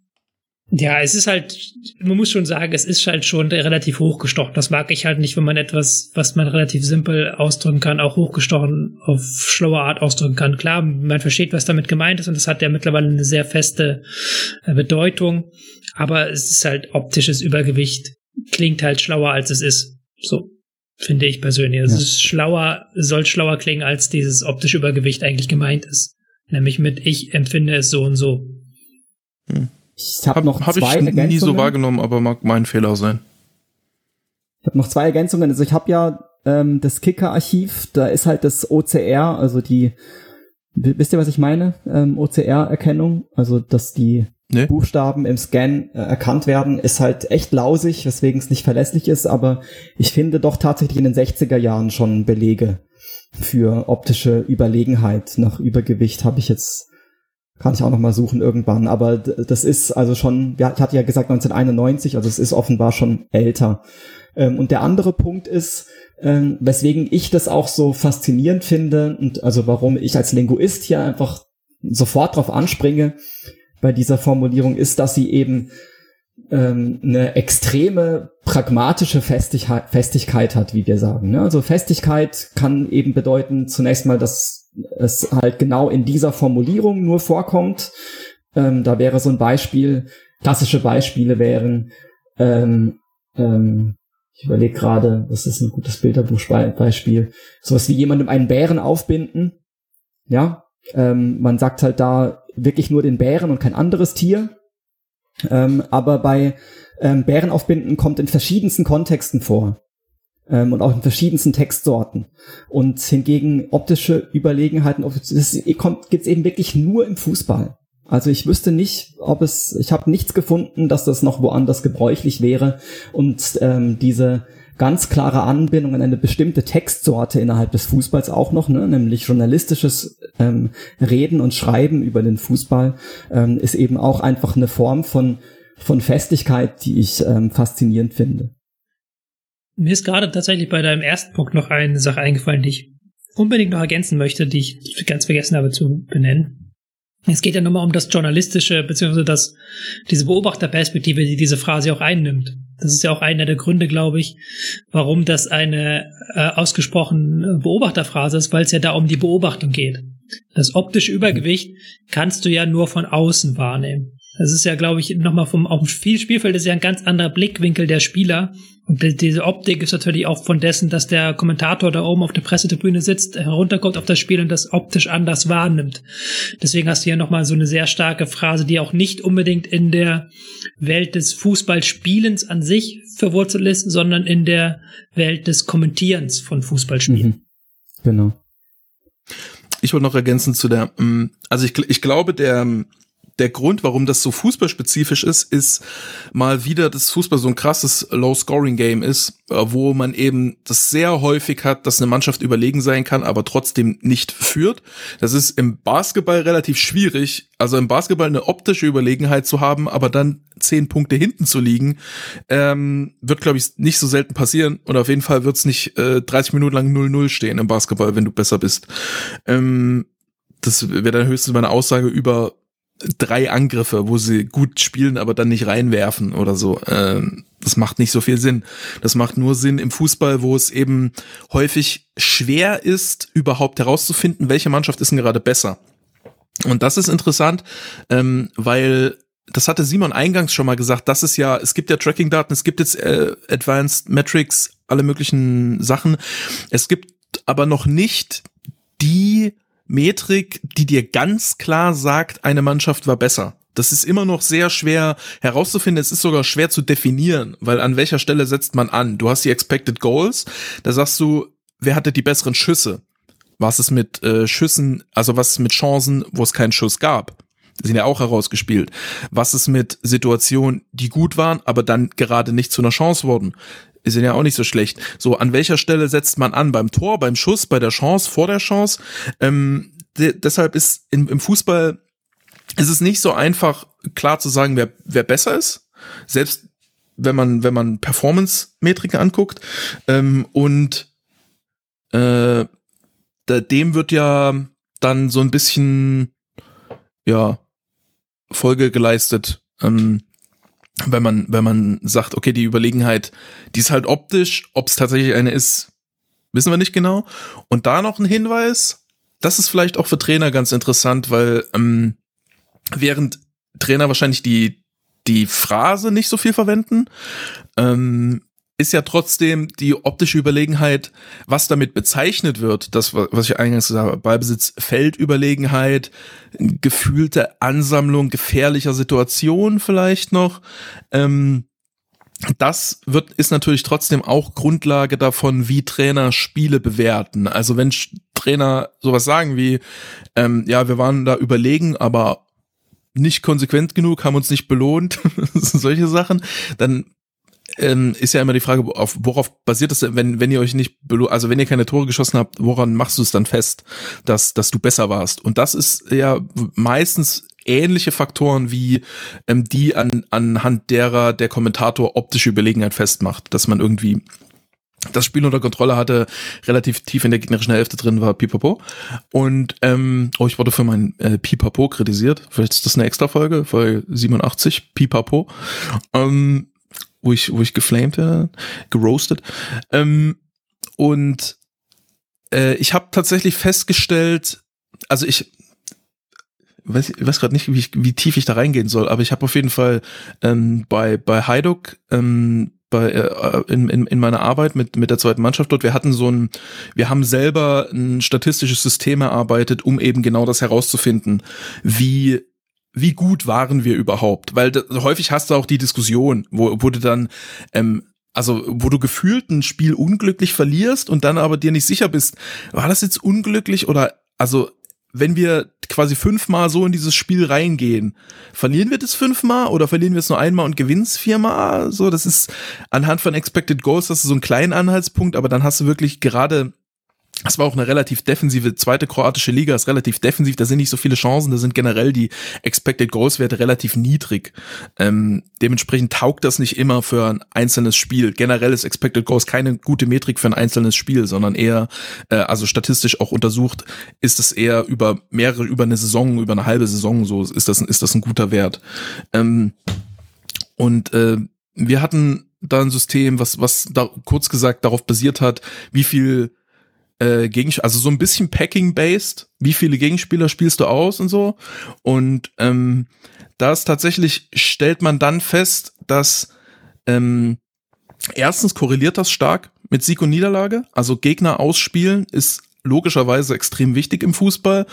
ja, es ist halt, man muss schon sagen, es ist halt schon relativ hochgestochen. Das mag ich halt nicht, wenn man etwas, was man relativ simpel ausdrücken kann, auch hochgestochen auf schlaue Art ausdrücken kann. Klar, man versteht, was damit gemeint ist und das hat ja mittlerweile eine sehr feste äh, Bedeutung. Aber es ist halt optisches Übergewicht klingt halt schlauer, als es ist. So finde ich persönlich. Es ja. ist schlauer, soll schlauer klingen, als dieses optische Übergewicht eigentlich gemeint ist. Nämlich mit ich empfinde es so und so. Hm. Ich habe noch hab zwei ich nie so wahrgenommen, aber mag mein Fehler sein. Ich habe noch zwei Ergänzungen. Also ich habe ja ähm, das Kicker-Archiv, da ist halt das OCR, also die, wisst ihr, was ich meine? Ähm, OCR-Erkennung, also dass die nee. Buchstaben im Scan äh, erkannt werden, ist halt echt lausig, weswegen es nicht verlässlich ist, aber ich finde doch tatsächlich in den 60er Jahren schon Belege für optische Überlegenheit. Nach Übergewicht habe ich jetzt kann ich auch noch mal suchen irgendwann, aber das ist also schon, ja, ich hatte ja gesagt 1991, also es ist offenbar schon älter. Ähm, und der andere Punkt ist, ähm, weswegen ich das auch so faszinierend finde und also warum ich als Linguist hier einfach sofort drauf anspringe, bei dieser Formulierung ist, dass sie eben ähm, eine extreme pragmatische Festigkeit, hat, wie wir sagen. Ne? Also Festigkeit kann eben bedeuten zunächst mal, dass es halt genau in dieser Formulierung nur vorkommt. Ähm, da wäre so ein Beispiel, klassische Beispiele wären, ähm, ähm, ich überlege gerade, das ist ein gutes Bilderbuchbeispiel, sowas wie jemandem einen Bären aufbinden. Ja, ähm, man sagt halt da, wirklich nur den Bären und kein anderes Tier. Ähm, aber bei ähm, Bärenaufbinden kommt in verschiedensten Kontexten vor. Ähm, und auch in verschiedensten Textsorten. Und hingegen optische Überlegenheiten, das gibt es eben wirklich nur im Fußball. Also ich wüsste nicht, ob es, ich habe nichts gefunden, dass das noch woanders gebräuchlich wäre. Und ähm, diese ganz klare Anbindung an eine bestimmte Textsorte innerhalb des Fußballs auch noch, ne? nämlich journalistisches ähm, Reden und Schreiben über den Fußball, ähm, ist eben auch einfach eine Form von, von Festigkeit, die ich ähm, faszinierend finde. Mir ist gerade tatsächlich bei deinem ersten Punkt noch eine Sache eingefallen, die ich unbedingt noch ergänzen möchte, die ich ganz vergessen habe zu benennen. Es geht ja nur mal um das journalistische, beziehungsweise das, diese Beobachterperspektive, die diese Phrase auch einnimmt. Das ist ja auch einer der Gründe, glaube ich, warum das eine äh, ausgesprochen Beobachterphrase ist, weil es ja da um die Beobachtung geht. Das optische Übergewicht kannst du ja nur von außen wahrnehmen. Das ist ja, glaube ich, nochmal vom auf dem Spielfeld ist ja ein ganz anderer Blickwinkel der Spieler. Und diese Optik ist natürlich auch von dessen, dass der Kommentator da oben auf der Pressetribüne sitzt, herunterkommt auf das Spiel und das optisch anders wahrnimmt. Deswegen hast du hier nochmal so eine sehr starke Phrase, die auch nicht unbedingt in der Welt des Fußballspielens an sich verwurzelt ist, sondern in der Welt des Kommentierens von Fußballspielen. Mhm. Genau. Ich wollte noch ergänzen zu der, mm, also ich, ich glaube, der, der Grund, warum das so fußballspezifisch ist, ist mal wieder, dass Fußball so ein krasses Low-Scoring-Game ist, äh, wo man eben das sehr häufig hat, dass eine Mannschaft überlegen sein kann, aber trotzdem nicht führt. Das ist im Basketball relativ schwierig. Also im Basketball eine optische Überlegenheit zu haben, aber dann zehn Punkte hinten zu liegen, ähm, wird, glaube ich, nicht so selten passieren. Und auf jeden Fall wird es nicht äh, 30 Minuten lang 0-0 stehen im Basketball, wenn du besser bist. Ähm, das wäre dann höchstens meine Aussage über drei Angriffe, wo sie gut spielen, aber dann nicht reinwerfen oder so. Ähm, das macht nicht so viel Sinn. Das macht nur Sinn im Fußball, wo es eben häufig schwer ist, überhaupt herauszufinden, welche Mannschaft ist denn gerade besser. Und das ist interessant, ähm, weil das hatte Simon eingangs schon mal gesagt, das ist ja, es gibt ja Tracking-Daten, es gibt jetzt äh, Advanced Metrics, alle möglichen Sachen. Es gibt aber noch nicht die Metrik, die dir ganz klar sagt, eine Mannschaft war besser. Das ist immer noch sehr schwer herauszufinden. Es ist sogar schwer zu definieren, weil an welcher Stelle setzt man an? Du hast die Expected Goals, da sagst du, wer hatte die besseren Schüsse? Was ist mit äh, Schüssen, also was ist mit Chancen, wo es keinen Schuss gab? Die sind ja auch herausgespielt. Was ist mit Situationen, die gut waren, aber dann gerade nicht zu einer Chance wurden? Sind ja auch nicht so schlecht. So, an welcher Stelle setzt man an? Beim Tor, beim Schuss, bei der Chance, vor der Chance? Ähm, de deshalb ist in, im Fußball ist es nicht so einfach, klar zu sagen, wer, wer besser ist. Selbst wenn man, wenn man Performance-Metriken anguckt. Ähm, und äh, dem wird ja dann so ein bisschen ja Folge geleistet, ähm, wenn man wenn man sagt, okay, die Überlegenheit, die ist halt optisch, ob es tatsächlich eine ist, wissen wir nicht genau. Und da noch ein Hinweis, das ist vielleicht auch für Trainer ganz interessant, weil ähm, während Trainer wahrscheinlich die die Phrase nicht so viel verwenden, ähm, ist ja trotzdem die optische Überlegenheit, was damit bezeichnet wird, das, was ich eingangs gesagt habe, Ballbesitz, Feldüberlegenheit, gefühlte Ansammlung gefährlicher Situationen vielleicht noch. Ähm, das wird, ist natürlich trotzdem auch Grundlage davon, wie Trainer Spiele bewerten. Also wenn Trainer sowas sagen wie, ähm, ja, wir waren da überlegen, aber nicht konsequent genug, haben uns nicht belohnt, [LAUGHS] solche Sachen, dann ähm, ist ja immer die Frage, auf, worauf basiert das, wenn, wenn ihr euch nicht, also wenn ihr keine Tore geschossen habt, woran machst du es dann fest, dass, dass du besser warst? Und das ist ja meistens ähnliche Faktoren wie ähm, die an, anhand derer der Kommentator optische Überlegenheit festmacht, dass man irgendwie das Spiel unter Kontrolle hatte, relativ tief in der gegnerischen Hälfte drin war Pipapo. Und ähm, oh, ich wurde für mein äh, Pipapo kritisiert. Vielleicht ist das eine extra Folge, Folge 87, Pipapo. Ähm, wo ich, wo ich geflamed werde, geroastet. Ähm, und äh, ich habe tatsächlich festgestellt, also ich weiß, ich weiß gerade nicht, wie, ich, wie tief ich da reingehen soll, aber ich habe auf jeden Fall ähm, bei bei Hajduk ähm, bei äh, in, in, in meiner Arbeit mit mit der zweiten Mannschaft dort wir hatten so ein wir haben selber ein statistisches System erarbeitet um eben genau das herauszufinden wie wie gut waren wir überhaupt? Weil häufig hast du auch die Diskussion, wo, wo du dann, ähm, also wo du gefühlt ein Spiel unglücklich verlierst und dann aber dir nicht sicher bist, war das jetzt unglücklich oder also wenn wir quasi fünfmal so in dieses Spiel reingehen, verlieren wir das fünfmal oder verlieren wir es nur einmal und gewinnen es viermal? So, das ist anhand von Expected Goals, das ist so ein kleiner Anhaltspunkt, aber dann hast du wirklich gerade es war auch eine relativ defensive zweite kroatische Liga, ist relativ defensiv, da sind nicht so viele Chancen, da sind generell die Expected Goals Werte relativ niedrig. Ähm, dementsprechend taugt das nicht immer für ein einzelnes Spiel. Generell ist Expected Goals keine gute Metrik für ein einzelnes Spiel, sondern eher, äh, also statistisch auch untersucht, ist es eher über mehrere, über eine Saison, über eine halbe Saison so, ist das, ist das ein guter Wert. Ähm, und äh, wir hatten da ein System, was, was da kurz gesagt darauf basiert hat, wie viel äh, Gegenspieler, also so ein bisschen Packing-based, wie viele Gegenspieler spielst du aus und so. Und ähm, da ist tatsächlich, stellt man dann fest, dass ähm, erstens korreliert das stark mit Sieg und Niederlage. Also Gegner ausspielen ist logischerweise extrem wichtig im Fußball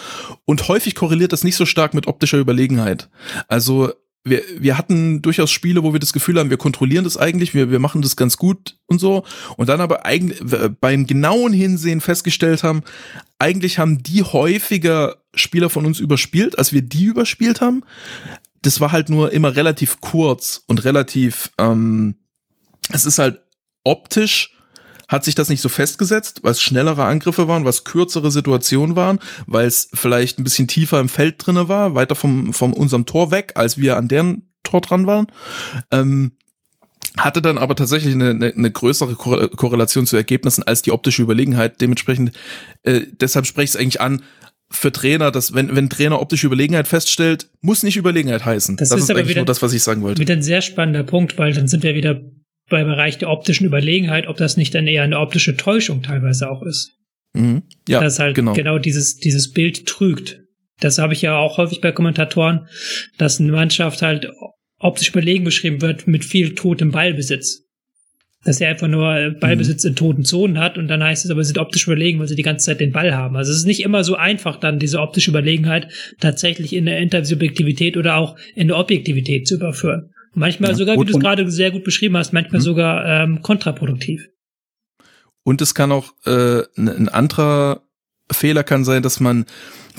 und häufig korreliert das nicht so stark mit optischer Überlegenheit. Also wir, wir hatten durchaus Spiele, wo wir das Gefühl haben, wir kontrollieren das eigentlich, wir, wir machen das ganz gut und so. Und dann aber eigentlich beim genauen Hinsehen festgestellt haben, eigentlich haben die häufiger Spieler von uns überspielt, als wir die überspielt haben. Das war halt nur immer relativ kurz und relativ, ähm, es ist halt optisch hat sich das nicht so festgesetzt, weil es schnellere Angriffe waren, was kürzere Situationen waren, weil es vielleicht ein bisschen tiefer im Feld drinne war, weiter vom, vom unserem Tor weg, als wir an deren Tor dran waren. Ähm, hatte dann aber tatsächlich eine, eine, eine größere Korrelation zu Ergebnissen als die optische Überlegenheit. Dementsprechend, äh, deshalb spreche ich es eigentlich an, für Trainer, dass wenn, wenn Trainer optische Überlegenheit feststellt, muss nicht Überlegenheit heißen. Das, das ist, ist aber eigentlich wieder, nur das, was ich sagen wollte. Wieder ein sehr spannender Punkt, weil dann sind wir wieder beim Bereich der optischen Überlegenheit, ob das nicht dann eher eine optische Täuschung teilweise auch ist. Mhm. Ja, dass halt genau. genau dieses, dieses Bild trügt. Das habe ich ja auch häufig bei Kommentatoren, dass eine Mannschaft halt optisch überlegen beschrieben wird mit viel totem Ballbesitz. Dass er einfach nur äh, Ballbesitz mhm. in toten Zonen hat und dann heißt es aber, sie sind optisch überlegen, weil sie die ganze Zeit den Ball haben. Also es ist nicht immer so einfach, dann diese optische Überlegenheit tatsächlich in der Intersubjektivität oder auch in der Objektivität zu überführen. Manchmal ja, sogar, wie du es gerade sehr gut beschrieben hast, manchmal mhm. sogar ähm, kontraproduktiv. Und es kann auch äh, ein anderer Fehler kann sein, dass man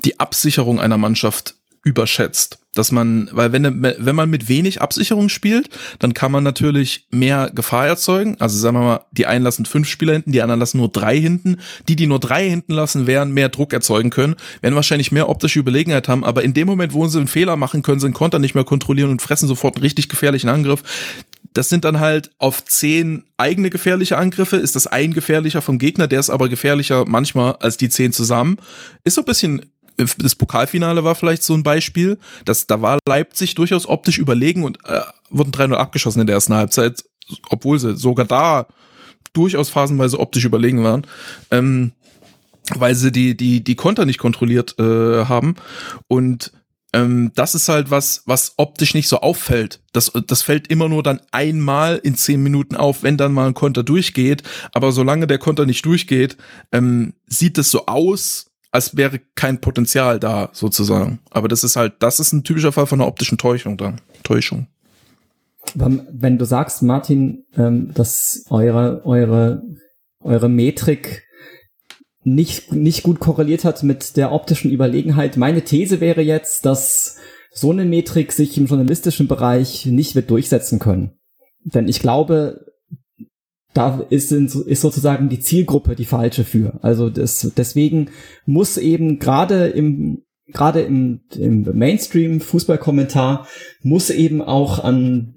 die Absicherung einer Mannschaft überschätzt. Dass man, weil wenn, wenn man mit wenig Absicherung spielt, dann kann man natürlich mehr Gefahr erzeugen. Also sagen wir mal, die einen lassen fünf Spieler hinten, die anderen lassen nur drei hinten. Die, die nur drei hinten lassen, werden mehr Druck erzeugen können, werden wahrscheinlich mehr optische Überlegenheit haben, aber in dem Moment, wo sie einen Fehler machen, können sie den Konter nicht mehr kontrollieren und fressen sofort einen richtig gefährlichen Angriff. Das sind dann halt auf zehn eigene gefährliche Angriffe, ist das ein gefährlicher vom Gegner, der ist aber gefährlicher manchmal als die zehn zusammen. Ist so ein bisschen das Pokalfinale war vielleicht so ein Beispiel, dass da war Leipzig durchaus optisch überlegen und äh, wurden 3-0 abgeschossen in der ersten Halbzeit, obwohl sie sogar da durchaus phasenweise optisch überlegen waren, ähm, weil sie die die die Konter nicht kontrolliert äh, haben und ähm, das ist halt was, was optisch nicht so auffällt. Das, das fällt immer nur dann einmal in zehn Minuten auf, wenn dann mal ein Konter durchgeht. Aber solange der Konter nicht durchgeht, ähm, sieht es so aus, als wäre kein Potenzial da, sozusagen. Aber das ist halt, das ist ein typischer Fall von einer optischen Täuschung da. Täuschung. Wenn du sagst, Martin, ähm, dass eure, eure, eure Metrik nicht, nicht gut korreliert hat mit der optischen Überlegenheit. Meine These wäre jetzt, dass so eine Metrik sich im journalistischen Bereich nicht wird durchsetzen können. Denn ich glaube, da ist, ist sozusagen die Zielgruppe die falsche für. Also das, deswegen muss eben gerade im gerade im, im Mainstream Fußballkommentar muss eben auch an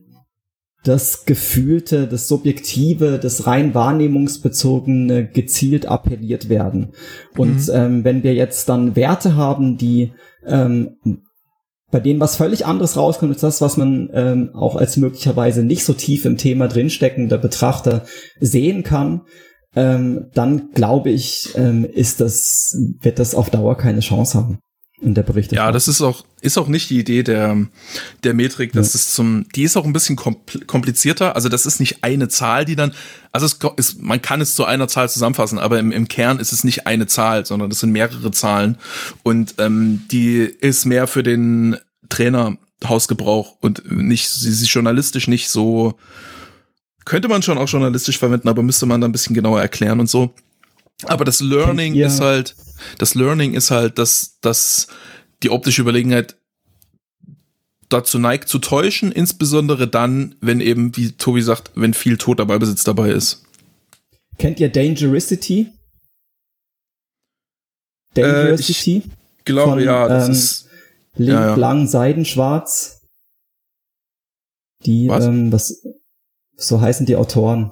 das Gefühlte, das Subjektive, das rein wahrnehmungsbezogene gezielt appelliert werden. Und mhm. ähm, wenn wir jetzt dann Werte haben, die ähm, bei denen was völlig anderes rauskommt als das, was man ähm, auch als möglicherweise nicht so tief im Thema drinsteckender Betrachter sehen kann, ähm, dann glaube ich, ähm, ist das, wird das auf Dauer keine Chance haben in der Berichterstattung. Ja, das ist auch, ist auch nicht die Idee der, der Metrik, dass ja. es zum, die ist auch ein bisschen komplizierter. Also das ist nicht eine Zahl, die dann, also es ist, man kann es zu einer Zahl zusammenfassen, aber im, im Kern ist es nicht eine Zahl, sondern das sind mehrere Zahlen. Und ähm, die ist mehr für den Trainerhausgebrauch und nicht, sie ist journalistisch nicht so, könnte man schon auch journalistisch verwenden, aber müsste man da ein bisschen genauer erklären und so. Aber das Learning ist halt, das Learning ist halt, dass, dass die optische Überlegenheit dazu neigt zu täuschen, insbesondere dann, wenn eben, wie Tobi sagt, wenn viel toter Ballbesitz dabei ist. Kennt ihr Dangericity? Dangericity? Äh, ich glaube, ja, das ähm, ist Link ja, ja. lang, Seidenschwarz. Die, was? ähm, was, so heißen die Autoren.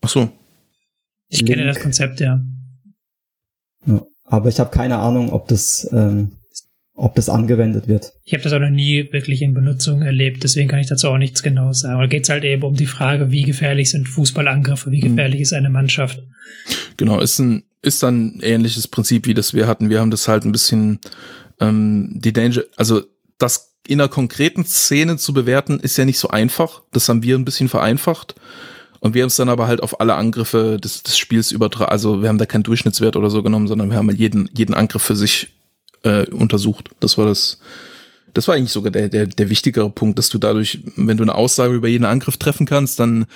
Ach so. Ich Link. kenne das Konzept, ja. ja aber ich habe keine Ahnung, ob das, ähm, ob das angewendet wird. Ich habe das auch noch nie wirklich in Benutzung erlebt, deswegen kann ich dazu auch nichts Genaues sagen. Da geht es halt eben um die Frage, wie gefährlich sind Fußballangriffe, wie mhm. gefährlich mhm. ist eine Mannschaft. Genau, ist ein ist dann ein ähnliches Prinzip, wie das wir hatten. Wir haben das halt ein bisschen ähm, die Danger, also das in einer konkreten Szene zu bewerten, ist ja nicht so einfach. Das haben wir ein bisschen vereinfacht. Und wir haben es dann aber halt auf alle Angriffe des, des Spiels übertragen. Also wir haben da keinen Durchschnittswert oder so genommen, sondern wir haben jeden, jeden Angriff für sich äh, untersucht. Das war das, das war eigentlich sogar der, der, der wichtigere Punkt, dass du dadurch, wenn du eine Aussage über jeden Angriff treffen kannst, dann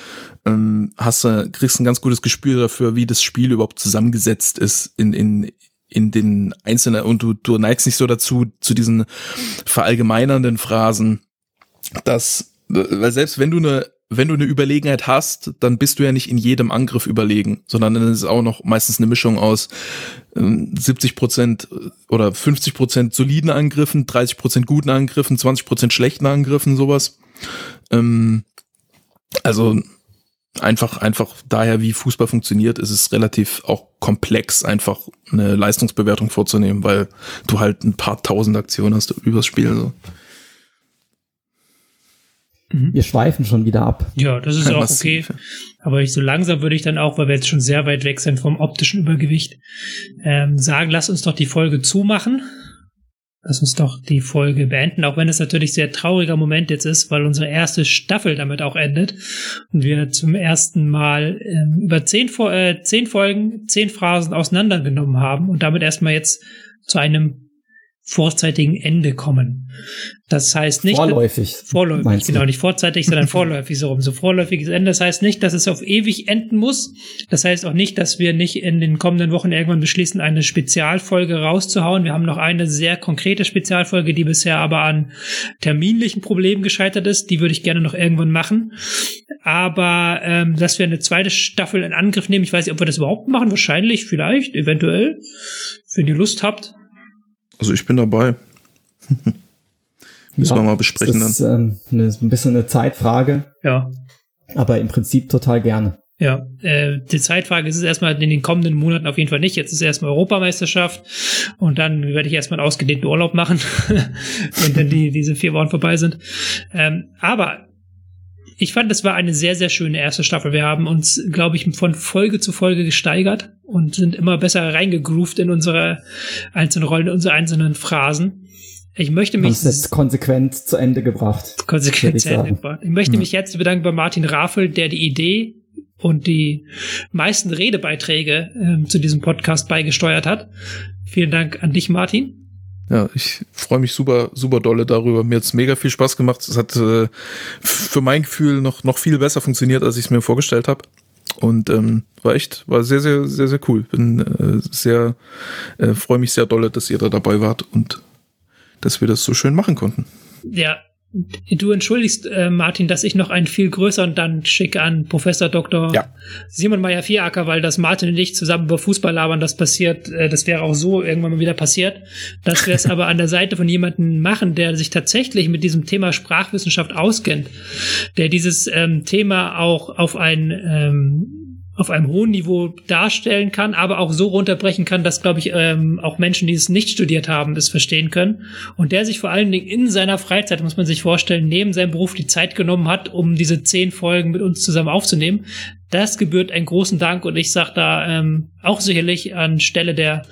ähm, hast du, kriegst ein ganz gutes Gespür dafür, wie das Spiel überhaupt zusammengesetzt ist in, in, in den einzelnen, und du, du neigst nicht so dazu, zu diesen verallgemeinernden Phrasen, dass, weil selbst wenn du eine, wenn du eine Überlegenheit hast, dann bist du ja nicht in jedem Angriff überlegen, sondern dann ist es auch noch meistens eine Mischung aus äh, 70 Prozent oder 50 Prozent soliden Angriffen, 30 Prozent guten Angriffen, 20 Prozent schlechten Angriffen, sowas. Ähm, also einfach, einfach daher, wie Fußball funktioniert, ist es relativ auch komplex, einfach eine Leistungsbewertung vorzunehmen, weil du halt ein paar tausend Aktionen hast übers Spiel. So. Mhm. Wir schweifen schon wieder ab. Ja, das ist auch okay. Aber ich, so langsam würde ich dann auch, weil wir jetzt schon sehr weit weg sind vom optischen Übergewicht, ähm, sagen, lass uns doch die Folge zumachen. Lass uns doch die Folge beenden, auch wenn es natürlich sehr trauriger Moment jetzt ist, weil unsere erste Staffel damit auch endet und wir zum ersten Mal ähm, über zehn, äh, zehn Folgen, zehn Phrasen auseinandergenommen haben und damit erstmal jetzt zu einem vorzeitigen Ende kommen. Das heißt nicht vorläufig. Vorläufig, genau, nicht vorzeitig, sondern [LAUGHS] vorläufig so rum. So vorläufiges Ende. Das heißt nicht, dass es auf ewig enden muss. Das heißt auch nicht, dass wir nicht in den kommenden Wochen irgendwann beschließen, eine Spezialfolge rauszuhauen. Wir haben noch eine sehr konkrete Spezialfolge, die bisher aber an terminlichen Problemen gescheitert ist. Die würde ich gerne noch irgendwann machen. Aber ähm, dass wir eine zweite Staffel in Angriff nehmen, ich weiß nicht, ob wir das überhaupt machen. Wahrscheinlich, vielleicht, eventuell. Wenn ihr Lust habt, also ich bin dabei. [LAUGHS] Müssen ja, wir mal besprechen das ist, dann. Ähm, eine, ein bisschen eine Zeitfrage. Ja. Aber im Prinzip total gerne. Ja, äh, die Zeitfrage ist es erstmal in den kommenden Monaten auf jeden Fall nicht. Jetzt ist erstmal Europameisterschaft und dann werde ich erstmal einen ausgedehnten Urlaub machen, [LAUGHS] wenn dann die, diese vier Wochen vorbei sind. Ähm, aber ich fand, das war eine sehr, sehr schöne erste Staffel. Wir haben uns, glaube ich, von Folge zu Folge gesteigert und sind immer besser reingegroovt in unsere einzelnen Rollen, in unsere einzelnen Phrasen. Ich möchte mich. jetzt konsequent zu Ende gebracht. [LAUGHS] Konsequent zu Ende gebracht. Ich möchte ja. mich jetzt bedanken bei Martin Raffel, der die Idee und die meisten Redebeiträge äh, zu diesem Podcast beigesteuert hat. Vielen Dank an dich, Martin. Ja, ich freue mich super, super dolle darüber. Mir hat's mega viel Spaß gemacht. Es hat äh, für mein Gefühl noch, noch viel besser funktioniert, als ich es mir vorgestellt habe. Und ähm, war echt, war sehr, sehr, sehr, sehr cool. Bin äh, sehr, äh, freue mich sehr dolle, dass ihr da dabei wart und dass wir das so schön machen konnten. Ja, Du entschuldigst, äh, Martin, dass ich noch einen viel größeren dann schicke an Professor Dr. Ja. Simon Meyer-Vieracker, weil das Martin und ich zusammen über Fußball labern, das passiert, äh, das wäre auch so irgendwann mal wieder passiert. Dass wir es [LAUGHS] aber an der Seite von jemandem machen, der sich tatsächlich mit diesem Thema Sprachwissenschaft auskennt, der dieses ähm, Thema auch auf ein ähm, auf einem hohen Niveau darstellen kann, aber auch so runterbrechen kann, dass, glaube ich, ähm, auch Menschen, die es nicht studiert haben, es verstehen können. Und der sich vor allen Dingen in seiner Freizeit, muss man sich vorstellen, neben seinem Beruf die Zeit genommen hat, um diese zehn Folgen mit uns zusammen aufzunehmen. Das gebührt einen großen Dank und ich sage da ähm, auch sicherlich an Stelle der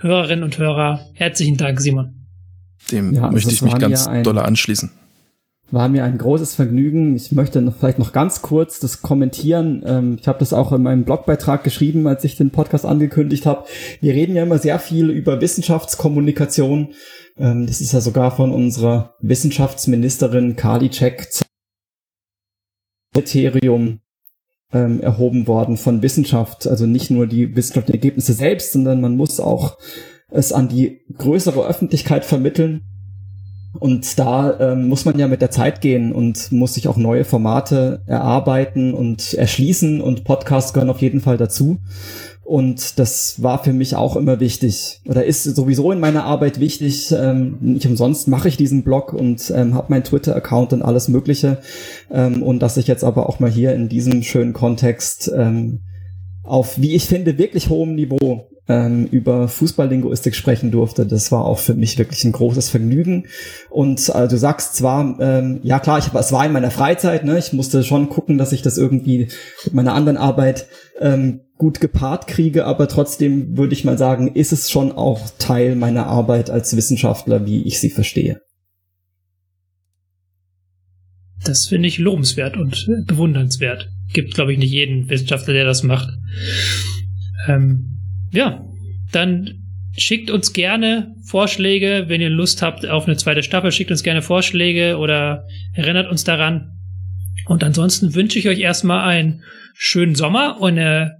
Hörerinnen und Hörer herzlichen Dank, Simon. Dem ja, möchte ich mich ganz ja doll anschließen. War mir ein großes Vergnügen. Ich möchte noch, vielleicht noch ganz kurz das kommentieren. Ähm, ich habe das auch in meinem Blogbeitrag geschrieben, als ich den Podcast angekündigt habe. Wir reden ja immer sehr viel über Wissenschaftskommunikation. Ähm, das ist ja sogar von unserer Wissenschaftsministerin Kali Cech Kriterium ähm, erhoben worden von Wissenschaft. Also nicht nur die wissenschaftlichen Ergebnisse selbst, sondern man muss auch es an die größere Öffentlichkeit vermitteln. Und da ähm, muss man ja mit der Zeit gehen und muss sich auch neue Formate erarbeiten und erschließen und Podcasts gehören auf jeden Fall dazu. Und das war für mich auch immer wichtig oder ist sowieso in meiner Arbeit wichtig. Ähm, nicht umsonst mache ich diesen Blog und ähm, habe meinen Twitter-Account und alles Mögliche. Ähm, und dass ich jetzt aber auch mal hier in diesem schönen Kontext ähm, auf, wie ich finde, wirklich hohem Niveau ähm, über Fußballlinguistik sprechen durfte. Das war auch für mich wirklich ein großes Vergnügen. Und äh, du sagst zwar, ähm, ja klar, ich, es war in meiner Freizeit, ne? ich musste schon gucken, dass ich das irgendwie mit meiner anderen Arbeit ähm, gut gepaart kriege, aber trotzdem würde ich mal sagen, ist es schon auch Teil meiner Arbeit als Wissenschaftler, wie ich sie verstehe. Das finde ich lobenswert und bewundernswert. Gibt, glaube ich, nicht jeden Wissenschaftler, der das macht. Ähm, ja, dann schickt uns gerne Vorschläge, wenn ihr Lust habt auf eine zweite Staffel, schickt uns gerne Vorschläge oder erinnert uns daran. Und ansonsten wünsche ich euch erstmal einen schönen Sommer und eine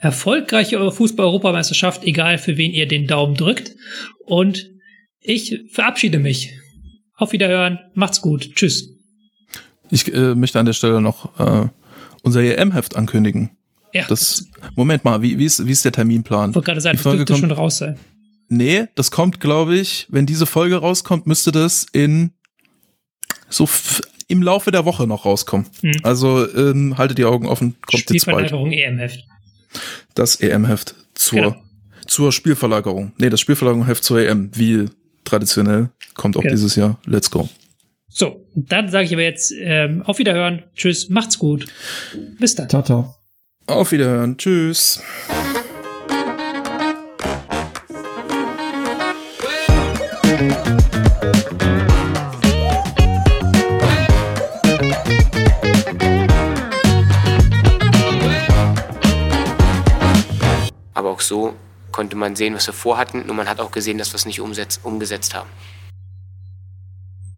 erfolgreiche Fußball-Europameisterschaft, egal für wen ihr den Daumen drückt. Und ich verabschiede mich. Auf Wiederhören, macht's gut, tschüss. Ich äh, möchte an der Stelle noch äh, unser EM-Heft ankündigen. Ja. Das, Moment mal, wie, wie, ist, wie ist der Terminplan? Ich wollte gerade sagen, das dürfte kommt, schon raus sein. Nee, das kommt, glaube ich, wenn diese Folge rauskommt, müsste das in so im Laufe der Woche noch rauskommen. Hm. Also ähm, haltet die Augen offen, kommt jetzt bald. EM-Heft. Das EM-Heft zur, genau. zur Spielverlagerung. Nee, das Spielverlagerung-Heft zur EM, wie traditionell, kommt auch genau. dieses Jahr. Let's go. So, dann sage ich aber jetzt ähm, auf Wiederhören. Tschüss, macht's gut. Bis dann. Ciao, ciao. Auf Wiederhören. Tschüss. Aber auch so konnte man sehen, was wir vorhatten, nur man hat auch gesehen, dass wir es nicht umgesetzt haben.